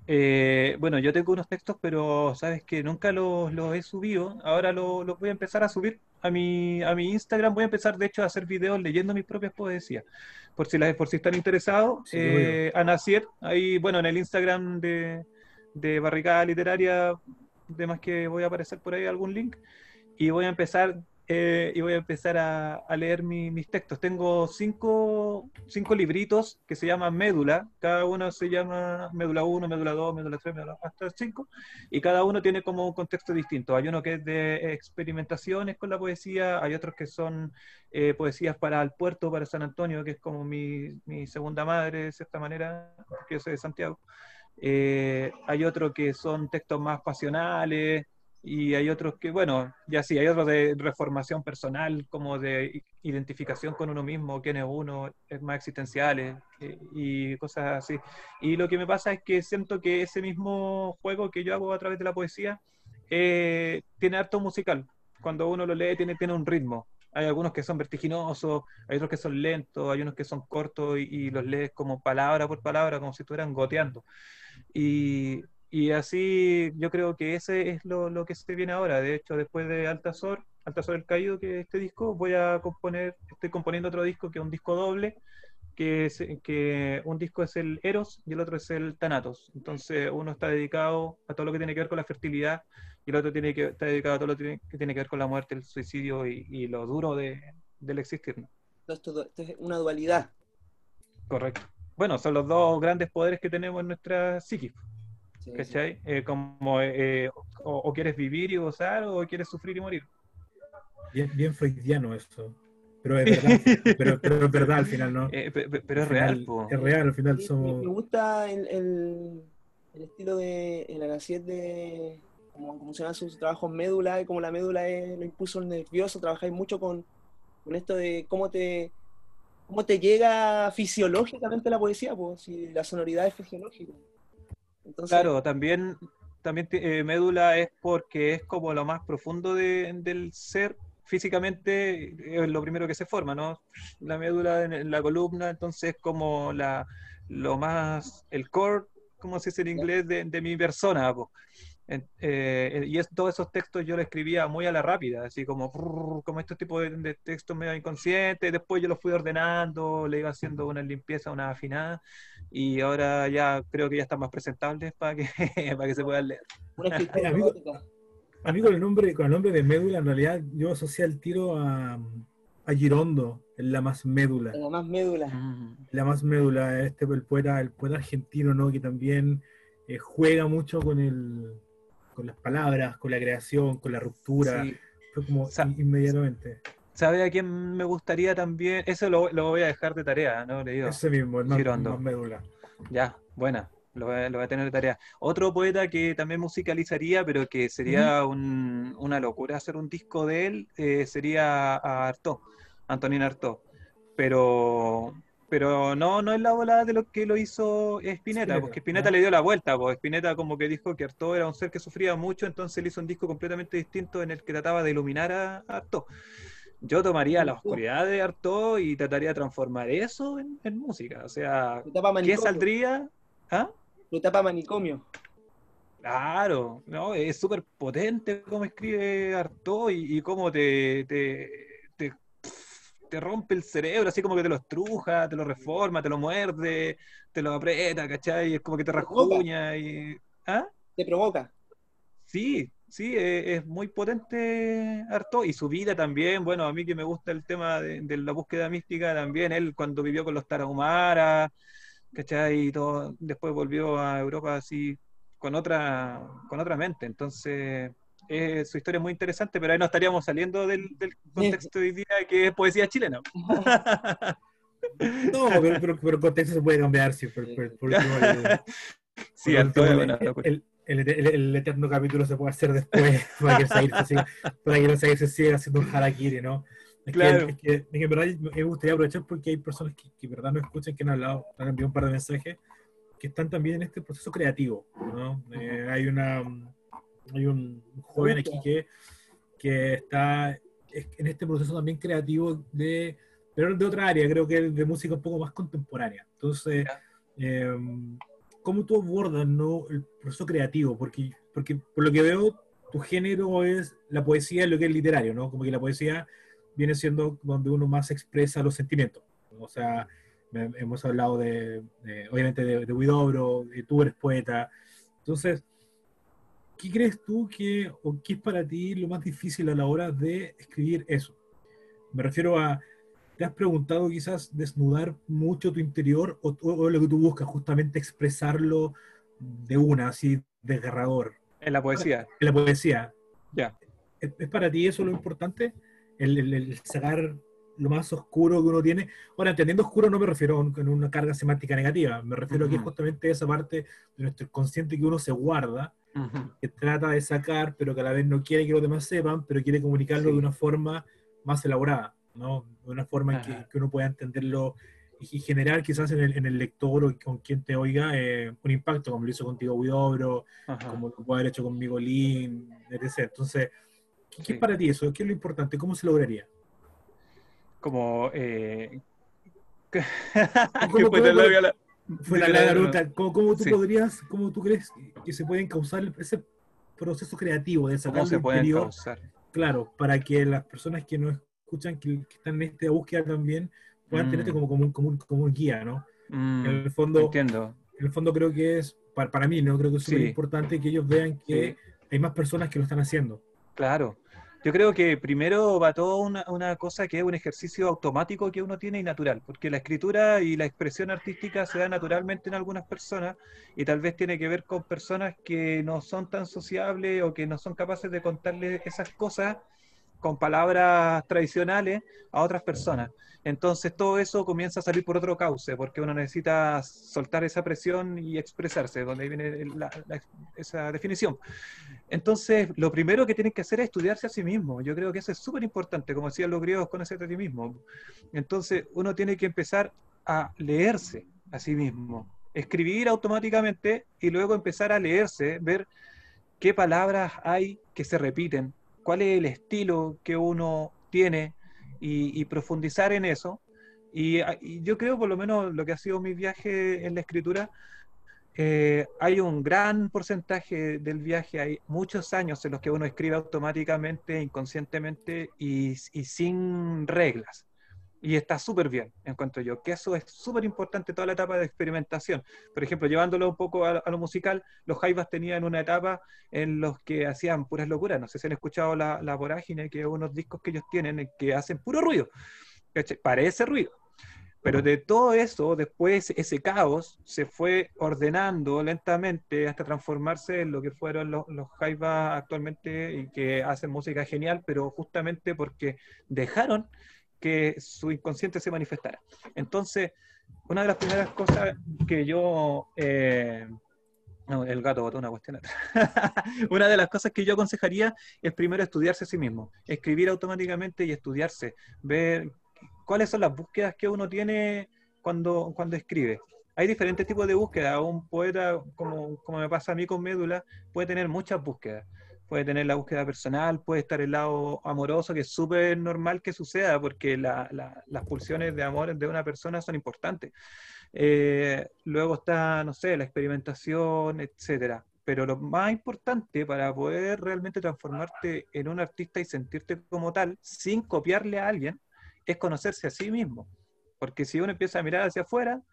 Eh, bueno, yo tengo unos textos, pero sabes que nunca los, los he subido. Ahora lo- los voy a empezar a subir a mi, a mi Instagram. Voy a empezar, de hecho, a hacer videos leyendo mis propias poesías. Por si, las, por si están interesados, Sí, eh, Anacier, ahí, bueno, en el Instagram de, de Barricada Literaria, además que voy a aparecer por ahí algún link. Y voy a empezar, eh, y voy a, empezar a, a leer mi- mis textos. Tengo cinco, cinco libritos que se llaman Médula. Cada uno se llama Médula 1, Médula 2, Médula 3, Médula hasta 5. Y cada uno tiene como un contexto distinto. Hay uno que es de experimentaciones con la poesía, hay otros que son eh, poesías para el puerto, para San Antonio, que es como mi, mi segunda madre, de cierta manera, porque yo soy de Santiago. Eh, hay otros que son textos más pasionales, y hay otros que, bueno, ya sí, hay otros de reformación personal, como de identificación con uno mismo, quién es uno, es más existenciales eh, y cosas así. Y lo que me pasa es que siento que ese mismo juego que yo hago a través de la poesía eh, tiene harto musical. Cuando uno lo lee, tiene, tiene un ritmo. Hay algunos que son vertiginosos, hay otros que son lentos, hay unos que son cortos y, y los lees como palabra por palabra, como si estuvieran goteando. Y, y así yo creo que ese es lo, lo que se viene ahora. De hecho, después de Altazor, Altazor el Caído, que es este disco, voy a componer, estoy componiendo otro disco que es un disco doble, que, es, que un disco es el Eros y el otro es el Thanatos. Entonces uno está dedicado a todo lo que tiene que ver con la fertilidad y el otro tiene que, está dedicado a todo lo que tiene, que tiene que ver con la muerte, el suicidio y, y lo duro de, del existir. ¿no? Esto, esto es una dualidad. Correcto. Bueno, son los dos grandes poderes que tenemos en nuestra psiquis. Sí, sí. ¿Cachai? Eh, como eh, o, o quieres vivir y gozar o quieres sufrir y morir. Bien, bien freudiano eso. Pero es verdad, *laughs* pero, pero es verdad al final, ¿no? Eh, pe- pe- pero es real, po. Es real, al final Sí, me, somos... me gusta el, el, el estilo de el Anaciet de cómo cómo se llaman sus trabajos médula, y como la médula es los impulsos nerviosos, trabajáis mucho con, con esto de cómo te cómo te llega fisiológicamente la poesía, pues, si la sonoridad es fisiológica. Entonces, Claro, también, también eh, médula es porque es como lo más profundo de- del ser físicamente es lo primero que se forma, ¿no? La médula en la columna, entonces como la, lo más, el core, como se dice en inglés, de, de mi persona. po. En- eh, y es, todos esos textos yo los escribía muy a la rápida, así como, como estos tipos de, de textos medio inconscientes, después yo los fui ordenando, le iba haciendo una limpieza, una afinada, y ahora ya creo que ya están más presentables para que, *laughs* para que se puedan leer. *laughs* Amigo. robótica. A mí con el nombre, con el nombre de médula, en realidad yo asocié el tiro a, a Girondo, en la más médula. Además, médula. La más médula, este el poeta, el poeta argentino, ¿no? Que también eh, juega mucho con el con las palabras, con la creación, con la ruptura. Sí. Fue como inmediatamente. ¿Sabe a quién me gustaría también? Eso lo, lo voy a dejar de tarea, ¿no? Leído. Ese mismo, el más, médula. Ya, buena. Lo voy, a, lo voy a tener de tarea. Otro poeta que también musicalizaría, pero que sería un- una locura hacer un disco de él, eh, sería a Artaud, Antonín Artaud. Pero, pero no, no es la volada de lo que lo hizo Spinetta, porque Spinetta le dio la vuelta, pues Spinetta como que dijo que Artaud era un ser que sufría mucho, entonces él hizo un disco completamente distinto en el que trataba de iluminar a, a Artaud. Yo tomaría la oscuridad de Artaud y trataría de transformar eso en, en música. O sea, ¿qué saldría? ¿Ah? Lo tapa manicomio. Claro, no, es súper potente cómo escribe Artaud y, y cómo te, te, te, rompe el cerebro, así como que te lo estruja, te lo reforma, te lo muerde, te lo aprieta, ¿cachai? Es como que te rasguña y... ¿Ah? Te provoca. Sí, sí, eh, es muy potente Artaud y su vida también, bueno, a mí que me gusta el tema de, de la búsqueda mística también, él cuando vivió con los Tarahumaras, ¿cachai? Y todo, después volvió a Europa así con otra, con otra mente, entonces eh, su historia es muy interesante, pero ahí no estaríamos saliendo del, del contexto de hoy día que es poesía chilena. *laughs* *laughs* No, pero, pero, pero el contexto se puede cambiar, sí. Por, por- por *laughs* Sí, el- el, el, el- el eterno capítulo se puede hacer después para que Zahir se siga, para que Zahir se siga haciendo un harakiri, ¿no? Es Claro. que, es que, es que en verdad me gustaría aprovechar porque hay personas que, que en verdad no escuchan, que han hablado, han enviado un par de mensajes, que están también en este proceso creativo, ¿no? Eh, hay una hay un joven aquí que, que está es- en este proceso también creativo de pero de otra área, creo que de música un poco más contemporánea. Entonces, eh, ¿cómo tú abordas ¿no? el proceso creativo? Porque, porque por lo que veo, tu género es la poesía en lo que es literario, ¿no? Como que la poesía viene siendo donde uno más expresa los sentimientos. O sea, hemos hablado de, de- obviamente, de, de Huidobro, de tú eres poeta. Entonces, ¿qué crees tú que, o qué es para ti lo más difícil a la hora de escribir eso? Me refiero a, ¿te has preguntado quizás desnudar mucho tu interior o, o- lo que tú buscas, justamente expresarlo de una, así desgarrador? En la poesía, En la poesía, ya. ¿es, es para ti eso lo importante? El, el- el sacar lo más oscuro que uno tiene. Ahora, entendiendo oscuro no me refiero a un- a una carga semántica negativa, me refiero a que es justamente esa parte de nuestro inconsciente que uno se guarda Que trata de sacar, pero que a la vez no quiere que los demás sepan, pero quiere comunicarlo Sí. de una forma más elaborada, ¿no? De una forma en que, uno pueda entenderlo y, generar quizás en el, en el lector o con quien te oiga eh, un impacto, como lo hizo contigo Widobro, como lo puede haber hecho conmigo Lin, etc. Entonces, ¿qué, es para ti eso? ¿Qué es lo importante? ¿Cómo se lograría? como eh, *laughs* ¿Cómo- cómo- la- Fue la de la- larga ruta. ¿Cómo, cómo tú Sí. podrías, cómo tú crees que se pueden causar ese proceso creativo de sacar se interior causar claro, para que las personas que nos escuchan, que, que están en esta búsqueda también, puedan Mm. tenerte como, como, un, como, un, como un guía, ¿no? Mm, En el fondo, entiendo en el fondo creo que es, para, para mí, ¿no? Creo que es Sí. súper importante que ellos vean que Sí. hay más personas que lo están haciendo. Claro. Yo creo que primero va toda una, una cosa que es un ejercicio automático que uno tiene y natural, porque la escritura y la expresión artística se da naturalmente en algunas personas y tal vez tiene que ver con personas que no son tan sociables o que no son capaces de contarle esas cosas con palabras tradicionales a otras personas. Entonces todo eso comienza a salir por otro cauce, porque uno necesita soltar esa presión y expresarse, donde viene esa definición. Entonces, lo primero que tienen que hacer es estudiarse a sí mismo. Yo creo que eso es súper importante, como decían los griegos, conocerte a ti mismo. Entonces, uno tiene que empezar a leerse a sí mismo, escribir automáticamente y luego empezar a leerse, ver qué palabras hay que se repiten, cuál es el estilo que uno tiene y, profundizar en eso. Y, y, yo creo, por lo menos, lo que ha sido mi viaje en la escritura, eh, hay un gran porcentaje del viaje, hay muchos años en los que uno escribe automáticamente, inconscientemente y, sin reglas. Y está súper bien, encuentro yo, que eso es súper importante toda la etapa de experimentación. Por ejemplo, llevándolo un poco a, lo musical, los Jaivas tenían una etapa en los que hacían puras locuras. No sé si han escuchado la, la vorágine, que es unos discos que ellos tienen que hacen puro ruido. Parece ruido pero de todo eso, después ese caos se fue ordenando lentamente hasta transformarse en lo que fueron los, los Jaivas actualmente y que hacen música genial, pero justamente porque dejaron que su inconsciente se manifestara. Entonces, una de las primeras cosas que yo... Eh, no, el gato botó una cuestión *laughs* Una de las cosas que yo aconsejaría es primero estudiarse a sí mismo, escribir automáticamente y estudiarse, ver cuáles son las búsquedas que uno tiene cuando, cuando escribe. Hay diferentes tipos de búsquedas. Un poeta, como, como me pasa a mí con Médula, puede tener muchas búsquedas. Puede tener la búsqueda personal, puede estar el lado amoroso, que es súper normal que suceda, porque las pulsiones de amor de una persona son importantes. Eh, luego está, no sé, la experimentación, etcétera. Pero lo más importante para poder realmente transformarte en un artista y sentirte como tal, sin copiarle a alguien, es conocerse a sí mismo. Porque si uno empieza a mirar hacia afuera,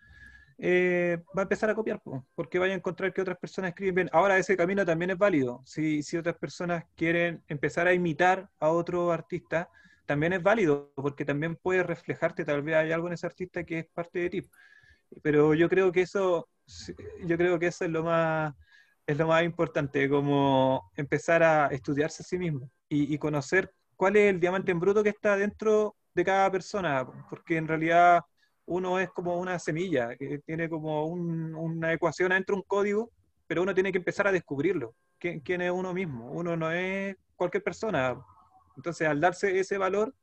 eh, va a empezar a copiar, porque vaya a encontrar que otras personas escriben bien. Ahora ese camino también es válido. Si, si otras personas quieren empezar a imitar a otro artista, también es válido, porque también puede reflejarte, tal vez hay algo en ese artista que es parte de ti. Pero yo creo que eso, yo creo que eso es lo más, es lo más importante, como empezar a estudiarse a sí mismo y, y conocer cuál es el diamante en bruto que está dentro de cada persona, porque en realidad uno es como una semilla, que tiene como una ecuación adentro, un código, pero uno tiene que empezar a descubrirlo. ¿Quién, ¿Quién, es uno mismo? Uno no es cualquier persona. Entonces, al darse ese valor,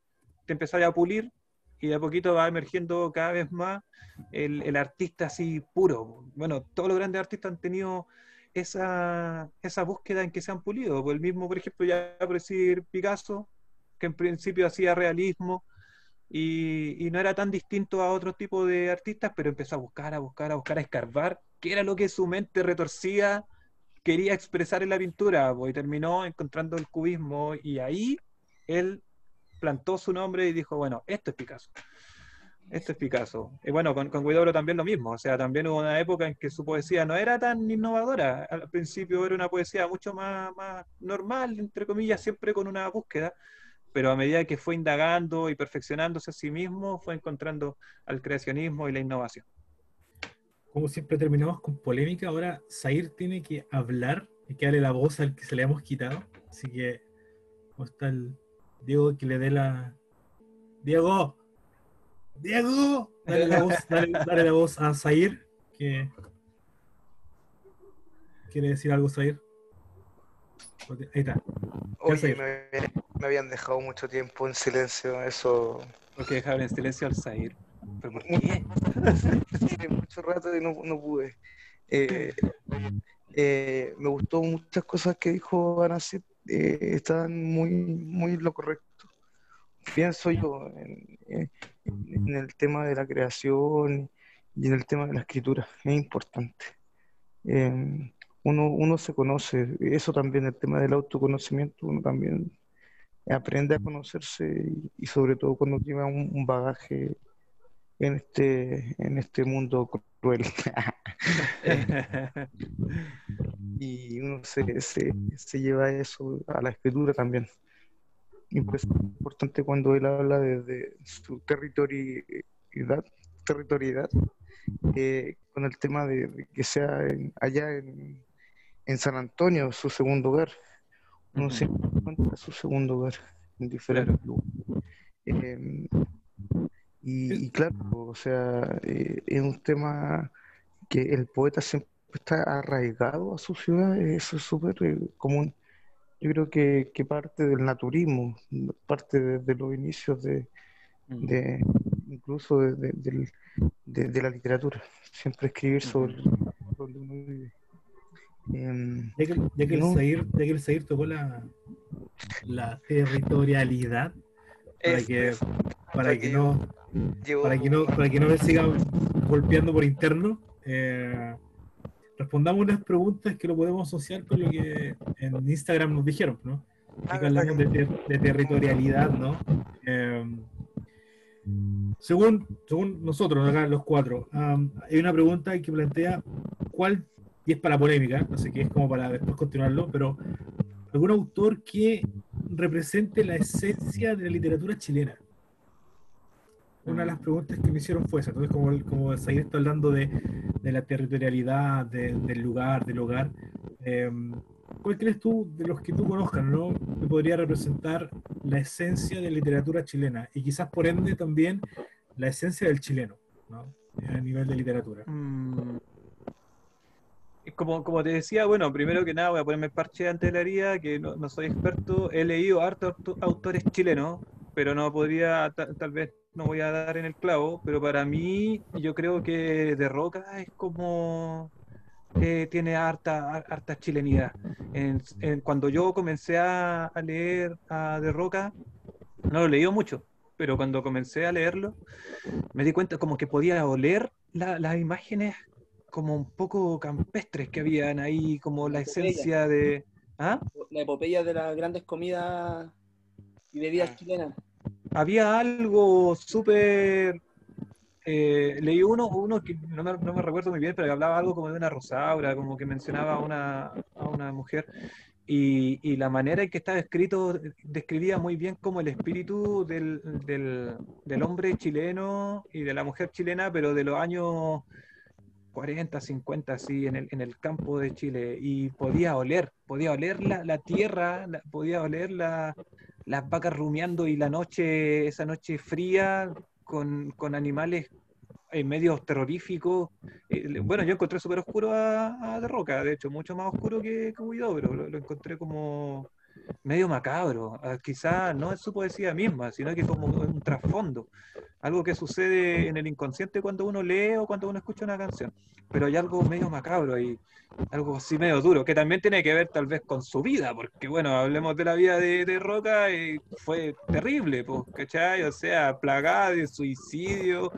te empezás a pulir y de a poquito va emergiendo cada vez más el, artista así puro. Bueno, todos los grandes artistas han tenido esa, búsqueda en que se han pulido. El mismo, por ejemplo, ya por decir Picasso, que en principio hacía realismo, y, no era tan distinto a otro tipo de artistas, pero empezó a buscar, a buscar, a buscar, a escarbar qué era lo que su mente retorcida quería expresar en la pintura, y terminó encontrando el cubismo y ahí él plantó su nombre y dijo, bueno, esto es Picasso. Esto es Picasso. Y bueno, con, con Guidobro también lo mismo. O sea, también hubo una época en que su poesía no era tan innovadora. Al principio era una poesía mucho más, más normal, entre comillas, siempre con una búsqueda pero a medida que fue indagando y perfeccionándose a sí mismo, fue encontrando al creacionismo y la innovación. Como siempre terminamos con polémica, ahora Zair tiene que hablar y que darle la voz al que se le hemos quitado. Así que, ¿cómo está el Diego que le dé la... Diego, Diego, dale la voz, dale, la voz a Zair, que quiere decir algo Zair. Ahí está. Oye, me, habían dejado mucho tiempo en silencio, eso. Porque dejaron en silencio al Zair. ¿Pero por qué? *laughs* mucho rato y no, no pude. Eh, eh, me gustó muchas cosas que dijo Anacet, eh, estaban muy, muy lo correcto. Pienso yo en, en, el tema de la creación y en el tema de la escritura, es importante. Eh, uno, uno se conoce, eso también, el tema del autoconocimiento, uno también aprende a conocerse y, sobre todo cuando lleva un, bagaje en este, en este mundo cruel. *laughs* y uno se, se, se, lleva eso a la escritura también. Y pues es importante cuando él habla de, su territorialidad, territorialidad eh, con el tema de, que sea allá en, en San Antonio, su segundo hogar. Uno siempre encuentra su segundo hogar en diferentes lugares. Em, y, claro, o sea, eh, es un tema que el poeta siempre está arraigado a su ciudad, eso es súper eh, común. Yo creo que, que, parte del naturismo, parte de, los inicios de, de incluso de, de, la literatura, siempre escribir sobre donde uno vive. Em, ya que, ya que el Zahir, tocó la, la territorialidad, para que, para que no, para que no, para que no me sigan golpeando por interno, eh, respondamos unas preguntas que lo podemos asociar con lo que en Instagram nos dijeron, ¿no? Ah, que hablamos de, verdad ter- de territorialidad, ¿no? Eh, según, según nosotros, acá los cuatro, hay una pregunta que plantea cuál, y es para polémica, sé qué es como para después continuarlo, pero algún autor que represente la esencia de la literatura chilena. Una de las preguntas que me hicieron fue esa. Entonces, como, como Zaire está hablando de, de la territorialidad, de- del lugar, del hogar, eh, ¿cuál crees tú, de los que tú conozcas, ¿no? que podría representar la esencia de la literatura chilena? Y quizás, por ende, también la esencia del chileno, ¿no? a nivel de literatura. Mm. Como, te decía, bueno, primero que nada voy a ponerme parche ante la herida, que no, no soy experto. He leído hartos auto- autores chilenos, pero no podría, ta- tal vez no voy a dar en el clavo, pero para mí yo creo que De Roca es como... eh, tiene harta, harta chilenidad. En- cuando yo comencé a, leer a De Roca, no lo leí mucho, pero cuando comencé a leerlo, me di cuenta como que podía oler la- las imágenes como un poco campestres que habían ahí, como la esencia de... ¿Ah? La epopeya de las grandes comidas y bebidas chilenas. Había algo súper... eh, leí uno, uno que no me, no me recuerdo muy bien, pero que hablaba algo como de una rosaura, como que mencionaba a una, a una mujer. Y, y la manera en que estaba escrito describía muy bien como el espíritu del, del, del hombre chileno y de la mujer chilena, pero de los años 40, 50, así, en el, en el campo de Chile. Y podía oler, podía oler la, la tierra, la- podía oler la, las vacas rumiando y la noche, esa noche fría, con, con animales en medios terroríficos. Eh, bueno, yo encontré súper oscuro a, a De Roca, de hecho, mucho más oscuro que, que. Lo, lo encontré como medio macabro. Ah, Quizá no en su poesía misma, sino que como un trasfondo. Algo que sucede en el inconsciente cuando uno lee o cuando uno escucha una canción. Pero hay algo medio macabro ahí, algo así medio duro, que también tiene que ver tal vez con su vida, porque bueno, hablemos de la vida de, de Roca y fue terrible, pues, ¿cachai? O sea, plagada de suicidio.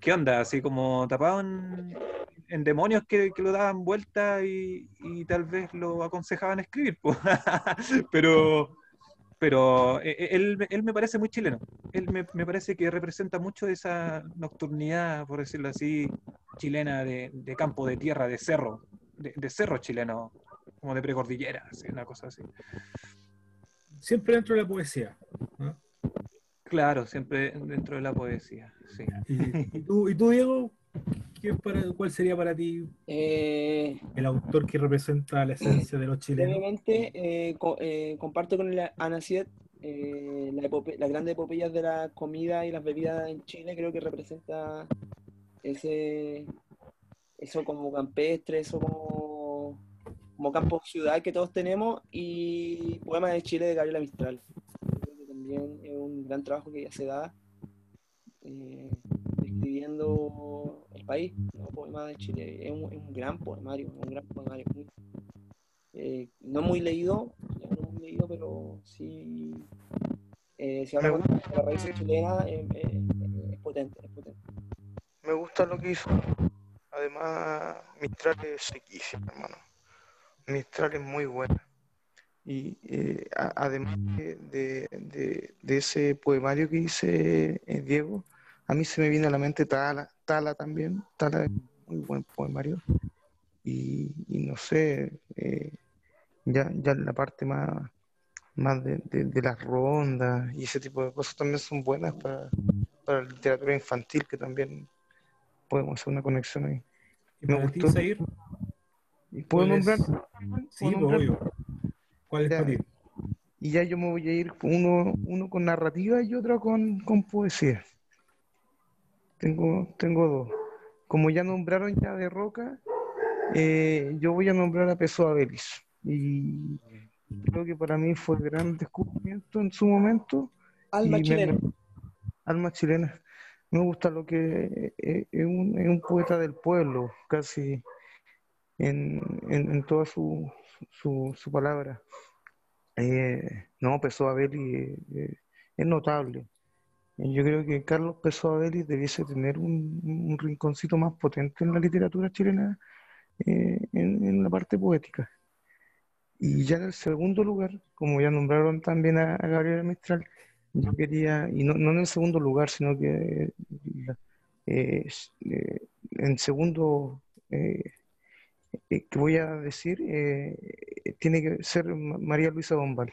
¿Qué onda? Así como tapado en, demonios que, lo daban vuelta y, tal vez lo aconsejaban escribir. *laughs* Pero, pero eh, eh, él, él me parece muy chileno. Él me, me parece que representa mucho esa nocturnidad, por decirlo así, chilena de, de campo, de tierra, de cerro, de, cerro chileno, como de precordillera, una cosa así. Siempre dentro de la poesía. Claro, siempre dentro de la poesía, sí. *laughs* ¿Y, tú, y tú, Diego? ¿Qué es para, ¿Cuál sería para ti Eh, el autor que representa la esencia de los chilenos? brevemente, eh, co- eh, comparto con la Ana Siet eh, la las grandes epopeyas de la comida y las bebidas en Chile. Creo que representa ese, eso como campestre, eso como, como campo ciudad que todos tenemos. Y Poemas de Chile de Gabriela Mistral. Creo que también un gran trabajo que ya se da. eh, describiendo el país, ¿no? Poemas de Chile, es un, es un gran poemario, un gran poemario, muy- eh, no muy leído, no muy leído, pero sí, eh, si habla de la raíz chilena, eh, eh, es potente, es potente. Me gusta lo que hizo. Además, Mistral es sequísima, hermano. Mistral es muy buena. Y eh, a- además de, de- de- de ese poemario que dice eh, Diego, a mí se me viene a la mente Tala, Tala también. Tala es muy buen poemario. Y, y no sé, eh, ya, ya la parte más, más de, de- de las rondas y ese tipo de cosas también son buenas para, para la literatura infantil, que también podemos hacer una conexión ahí. ¿Y me ti, gustó. ¿Puedo nombrar? Sí, ¿Puedo pues, nombrar? obvio. ¿Cuál es Ya. para ti? Y ya yo me voy a ir uno, uno con narrativa y otro con, con poesía. Tengo, tengo dos. Como ya nombraron ya de Roca, eh, yo voy a nombrar a Pessoa Vélez. Y creo que para mí fue gran descubrimiento en su momento. Alma chilena. me- alma chilena. Me gusta lo que es un, es un poeta del pueblo, casi en, en, en toda su, su, su palabra. Eh, no, Pessoa Belli eh, eh, es notable. Yo creo que Carlos Pessoa Vélez debiese tener un, un rinconcito más potente en la literatura chilena eh, en, en la parte poética. Y ya en el segundo lugar, como ya nombraron también a, a Gabriela Mistral, yo quería, y no, no en el segundo lugar, sino que eh, eh, en segundo, eh, eh, que voy a decir, eh, tiene que ser Ma- María Luisa Bombal.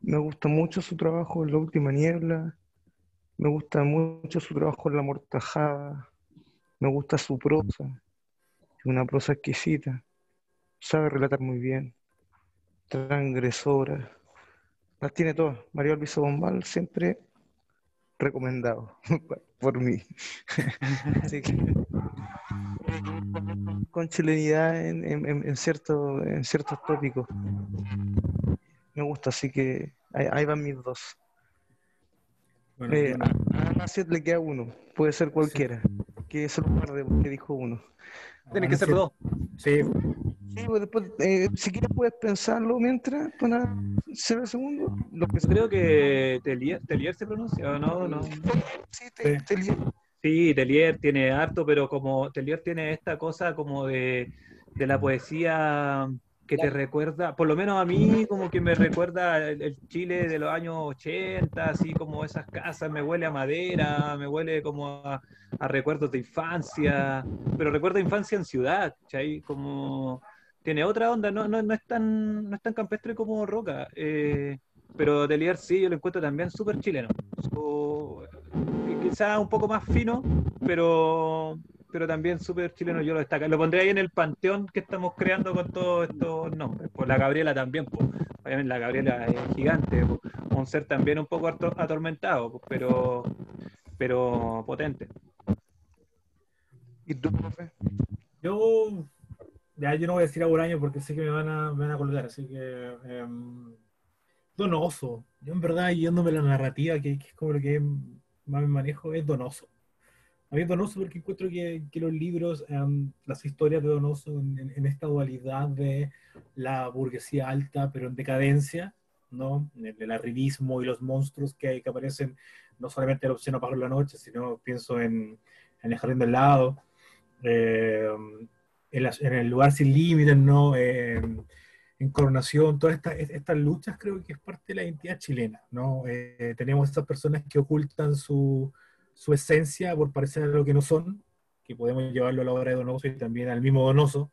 Me gusta mucho su trabajo en La Última Niebla, me gusta mucho su trabajo en La Mortajada, me gusta su prosa, es una prosa exquisita, sabe relatar muy bien, transgresora, las tiene todas. María Luisa Bombal siempre recomendado *laughs* por mí. *laughs* Así que, con chilenidad en, en, en- en cierto- en ciertos tópicos. Me gusta, así que ahí, ahí van mis dos. Bueno, Eh, bueno, a a le queda uno, puede ser cualquiera, que es el guarde porque dijo uno. Tiene que ser dos. Sí, Sí, pues después, eh, si quieres puedes pensarlo mientras para ser el segundo. Lo que creo que Telier, Telier se pronuncia, ¿o no? no. Sí, te, Sí. Telier tiene harto, pero como Telier tiene esta cosa como de, de la poesía que te recuerda, por lo menos a mí como que me recuerda el, el Chile de los años 80, así como esas casas, me huele a madera, me huele como a, a recuerdos de infancia, pero recuerdo de infancia en ciudad, ¿cachai? Como tiene otra onda, no, no, no es tan, no es tan campestre como Roca, eh, pero Telier sí, yo lo encuentro también súper chileno. Que quizá un poco más fino, pero, pero también súper chileno. Yo lo destaco. Lo pondré ahí en el panteón que estamos creando con todos estos nombres. Por la Gabriela también, pues. Obviamente la Gabriela es gigante, po. un ser también un poco ator- atormentado, po, pero, pero potente. ¿Y tú, profe? yo, ya yo no voy a decir a Bolaño porque sé que me van a, me van a colgar, así que em, donoso. Yo en verdad, yéndome la narrativa, que, que es como lo que más me manejo, es donoso. A mí donoso porque encuentro que, que los libros, em, las historias de Donoso en, en- en esta dualidad de la burguesía alta, pero en decadencia, ¿no? El arribismo y los monstruos que, que aparecen, no solamente en el obsceno pájaro de la noche, sino pienso en, en el jardín del lado, eh, en, las- en el lugar sin límites, ¿no? Eh, en coronación, todas estas, luchas creo que es parte de la identidad chilena, ¿no? Eh, tenemos estas personas que ocultan su, su esencia por parecer a lo que no son, que podemos llevarlo a la obra de Donoso y también al mismo Donoso,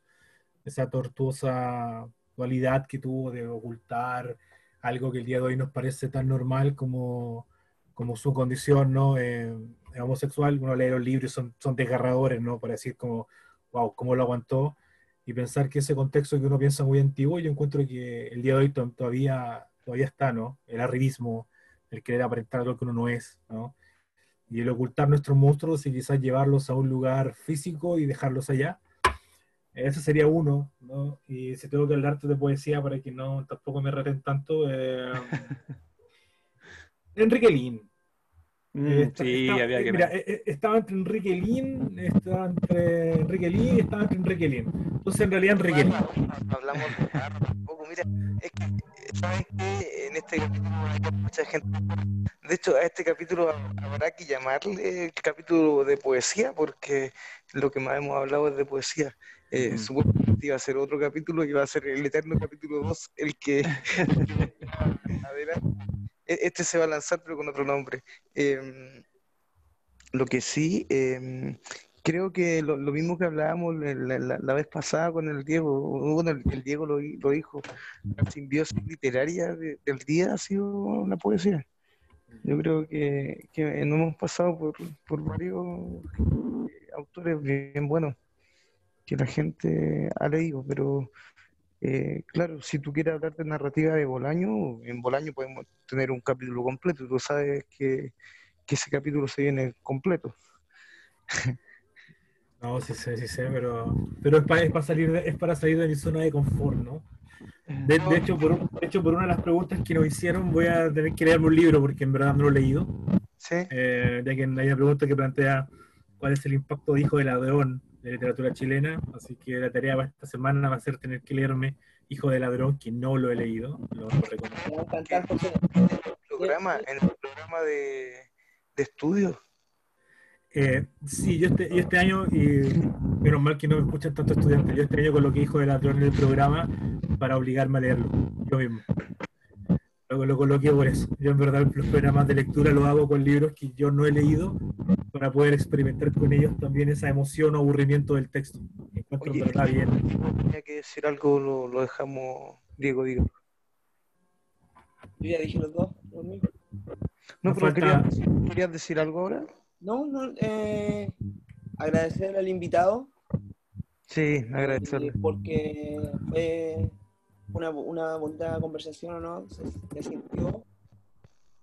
esa tortuosa dualidad que tuvo de ocultar algo que el día de hoy nos parece tan normal como, como su condición ¿no? Eh, homosexual. Uno lee los libros son, son desgarradores, ¿no? Para decir como, wow, cómo lo aguantó. Y pensar que ese contexto que uno piensa muy antiguo, yo encuentro que el día de hoy to- todavía, todavía está, ¿no? El arribismo, el querer aparentar algo que uno no es, ¿no? Y el ocultar nuestros monstruos y quizás llevarlos a un lugar físico y dejarlos allá. Ese sería uno, ¿no? Y si tengo que hablarte de poesía para que no tampoco me reten tanto, eh, *laughs* Enrique Lin. Mm, Eh, está- sí, está- había eh, que. mira, eh, estaba entre Enrique Lin, estaba entre Enrique Lin y estaba entre Enrique Lin. Entonces, en realidad, Enrique Lin. No hablamos de tampoco. Mira, es que, ¿saben qué? En este capítulo hay mucha gente. De hecho, a este capítulo habrá que llamarle el capítulo de poesía, porque lo que más hemos hablado es de poesía. Eh, Ujú. Supuestamente iba a ser otro capítulo y va a ser el eterno capítulo 2, el que. *laughs* *laughs* Adelante. E- Este se va a lanzar, pero con otro nombre. Em, lo que sí, em, creo que lo, mismo que hablábamos la, la- la vez pasada con el Diego, bueno, el, Diego lo, di- lo dijo, la simbiosis literaria de- del día ha sido la poesía. Yo creo que, que hemos pasado por, por varios eh, autores bien buenos que la gente ha leído, pero eh, claro, si tú quieres hablar de narrativa de Bolaño, en Bolaño podemos tener un capítulo completo, tú sabes que, que ese capítulo se viene completo. No, sí sé, sí sé, pero, pero es, para, es, para salir de, es para salir de mi zona de confort, ¿no? De, de hecho, por, un- de hecho, por una de las preguntas que nos hicieron, voy a tener que leerme un libro porque en verdad no lo he leído. ¿Sí? Eh, ya que hay una pregunta que plantea cuál es el impacto de Hijo de Ladrón de literatura chilena. Así que la tarea para esta semana va a ser tener que leerme Hijo de Ladrón, que no lo he leído. Lo, reconozco. En el programa, en el programa de, de estudio. Eh, sí, yo este, yo este año, y menos mal que no me escuchan tantos estudiantes, yo este año coloqué Hijo de Ladrón en el programa para obligarme a leerlo, yo mismo. Luego lo coloqué por eso. Yo en verdad los programas de lectura los hago con libros que yo no he leído para poder experimentar con ellos también esa emoción o aburrimiento del texto. Encuentro en Oye, verdad bien. Tenía que decir algo, lo, lo dejamos. Diego, digo. Yo ya dije los dos. los. No, Nos pero falta- querías, querías decir algo ahora? No, no, eh, agradecer al invitado Sí, eh, agradecerle. porque fue una, una bonita conversación, ¿no? Se, se sintió,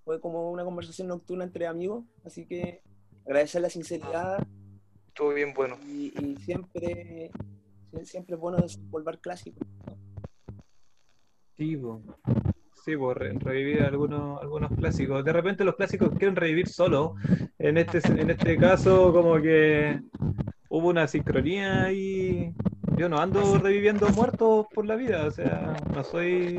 fue como una conversación nocturna entre amigos, así que agradecer la sinceridad Estuvo bien bueno. y, y siempre, sie- siempre es bueno volver clásico. ¿no? Sí. Sí, po, re- revivir algunos, algunos clásicos. De repente los clásicos quieren revivir solo. En este, en este caso, como que hubo una sincronía y yo no ando reviviendo muertos por la vida. O sea, no soy,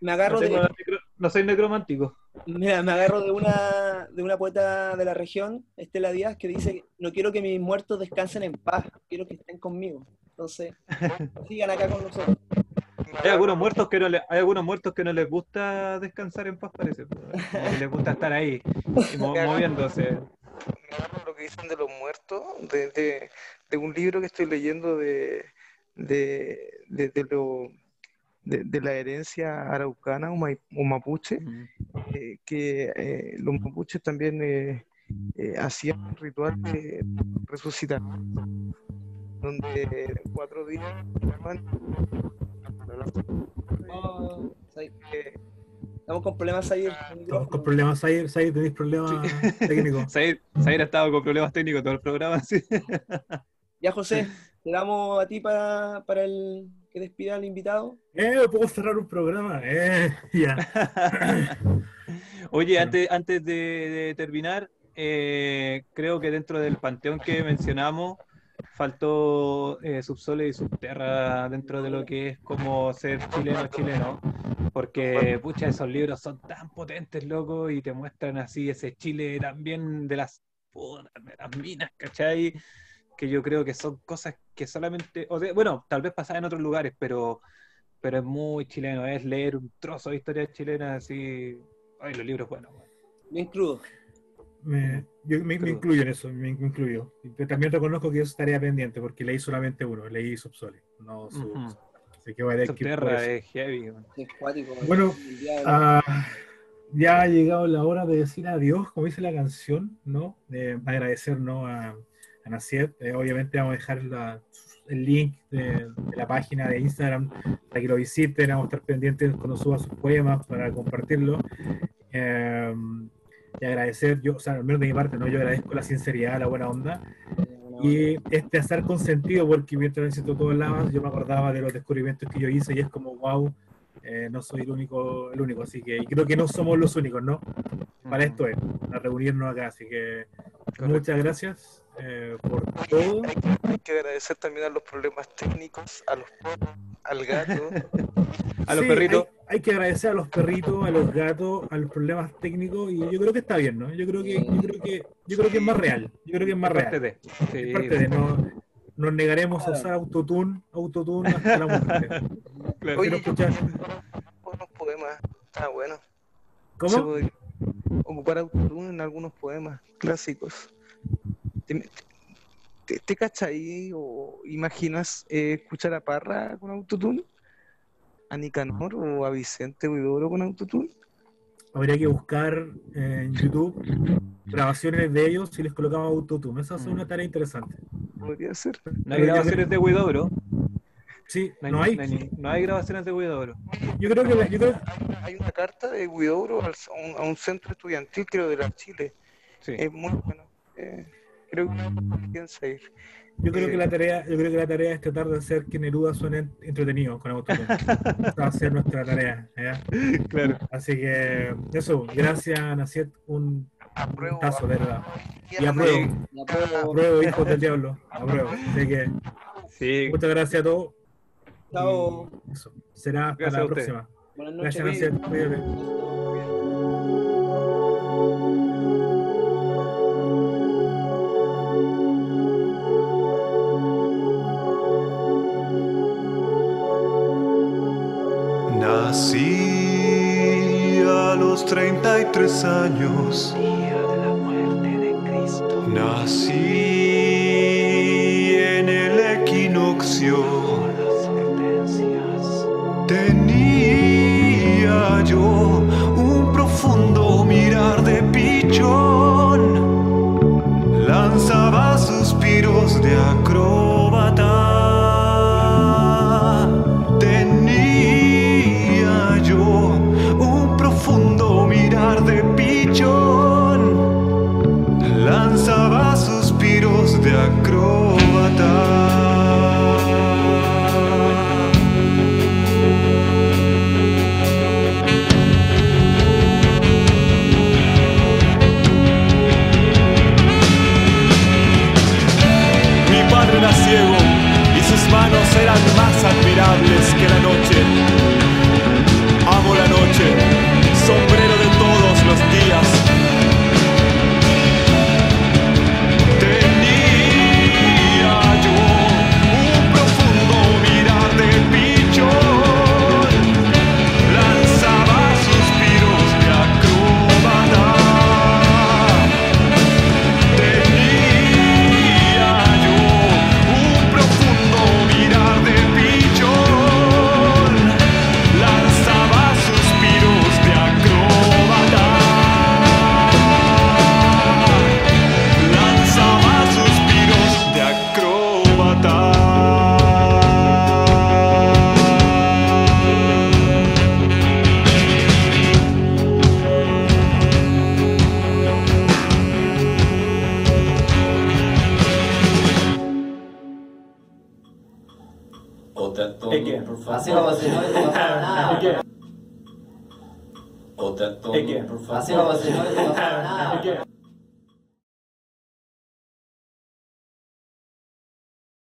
Me no agarro de, necro- no soy necromántico. Mira, me agarro de una, de una poeta de la región, Estela Díaz, que dice, no quiero que mis muertos descansen en paz, quiero que estén conmigo. Entonces, *laughs* sigan acá con nosotros. Hay algunos muertos que no le- hay algunos muertos que no les gusta descansar en paz, parece. que les gusta estar ahí, y mo- *laughs* moviéndose. Me agarro lo que dicen de los muertos, de, de- de un libro que estoy leyendo de, de, de, lo- la herencia araucana o, mapuche, eh, que eh, los mapuches también eh, eh, hacían un ritual de resucitar, donde cuatro días Oh, Estamos con problemas ahí. Estamos con problemas, Sayer, Sayer, tenéis problemas técnicos. *laughs* Zair, Zair ha estado con problemas técnicos todo el programa, sí. *laughs* Ya, José, te damos a ti para, para el que despida al invitado. Eh, ¿puedo cerrar un programa? Eh, *laughs* ya. Oye, antes, antes de, de terminar, eh, creo que dentro del panteón que mencionamos, faltó eh, Subsole y Subterra dentro de lo que es como ser chileno chileno, porque pucha, esos libros son tan potentes, loco, y te muestran así ese Chile también de las, de las minas, ¿cachai? Que yo creo que son cosas que solamente, o sea, bueno, tal vez pasan en otros lugares, pero, pero es muy chileno, es leer un trozo de historia chilena así, ay, los libros buenos. weón. Bien crudo. Me, yo me, me incluyo en eso, me incluyo. También reconozco que es tarea pendiente porque leí solamente uno, leí Subsole, no su. Ujú. Así que voy a eso. es heavy. Bueno. Ah, ya ha llegado la hora de decir adiós, como dice la canción, ¿no? De agradecer ¿no? a, a. Eh, obviamente vamos a dejar la- el link de, de la página de Instagram para que lo visiten, vamos a estar pendientes cuando suba sus poemas para compartirlo. Eh, y agradecer, yo, o sea, al menos de mi parte, ¿no? Yo agradezco la sinceridad, la buena onda y este hacer con sentido, porque mientras necesito todos lados, yo me acordaba de los descubrimientos que yo hice y es como, wow, eh, no soy el único, el único, así que y creo que no somos los únicos, ¿no? Para esto es, para reunirnos acá, así que Correcto. muchas gracias eh, por todo. hay, que, hay que agradecer también a los problemas técnicos, a los al gato. *laughs* A los Sí, perritos. Hay, hay que agradecer a los perritos, a los gatos, a los problemas técnicos y yo creo que está bien, ¿no? Yo creo que, yo creo que, yo creo que es más real, yo creo que es más Parte real. de. Sí, Es parte de, no, nos negaremos a usar autotune, autotune hasta la muerte. *laughs* claro. Oye, Quiero escuchar. unos poemas, está bueno. Se ¿Cómo? ocupar autotune en algunos poemas clásicos. ¿Te, te, te cachai o imaginas eh, escuchar a Parra con autotune? ¿A Nicanor o a Vicente Huidobro con autotune? Habría que buscar en YouTube grabaciones de ellos y les colocamos autotune. Esa es una tarea interesante. Podría ser. No hay grabaciones de Huidobro. Sí, No hay, no hay. no hay- no hay grabaciones de Huidobro. Yo creo que, la- yo creo- Hay una, una carta de Huidobro a un, a un centro estudiantil, creo, de la Chile. Sí. Es muy bueno. Eh, creo que piensa ir. Yo creo que la tarea, yo creo que la tarea es tratar de hacer que Neruda suene entretenido con autotune. Esa va a ser nuestra tarea. Claro. Así que eso, gracias Naciet, un Apruebo, tazo, de verdad. Y apruebo, apruebo, hijos del diablo, apruebo. Así que Sí. muchas gracias a todos. Chao. Eso, será hasta Gracias la próxima. Buenas noches. Gracias, Naciet. Nací a los 33 años. Día de la muerte de Cristo. Nací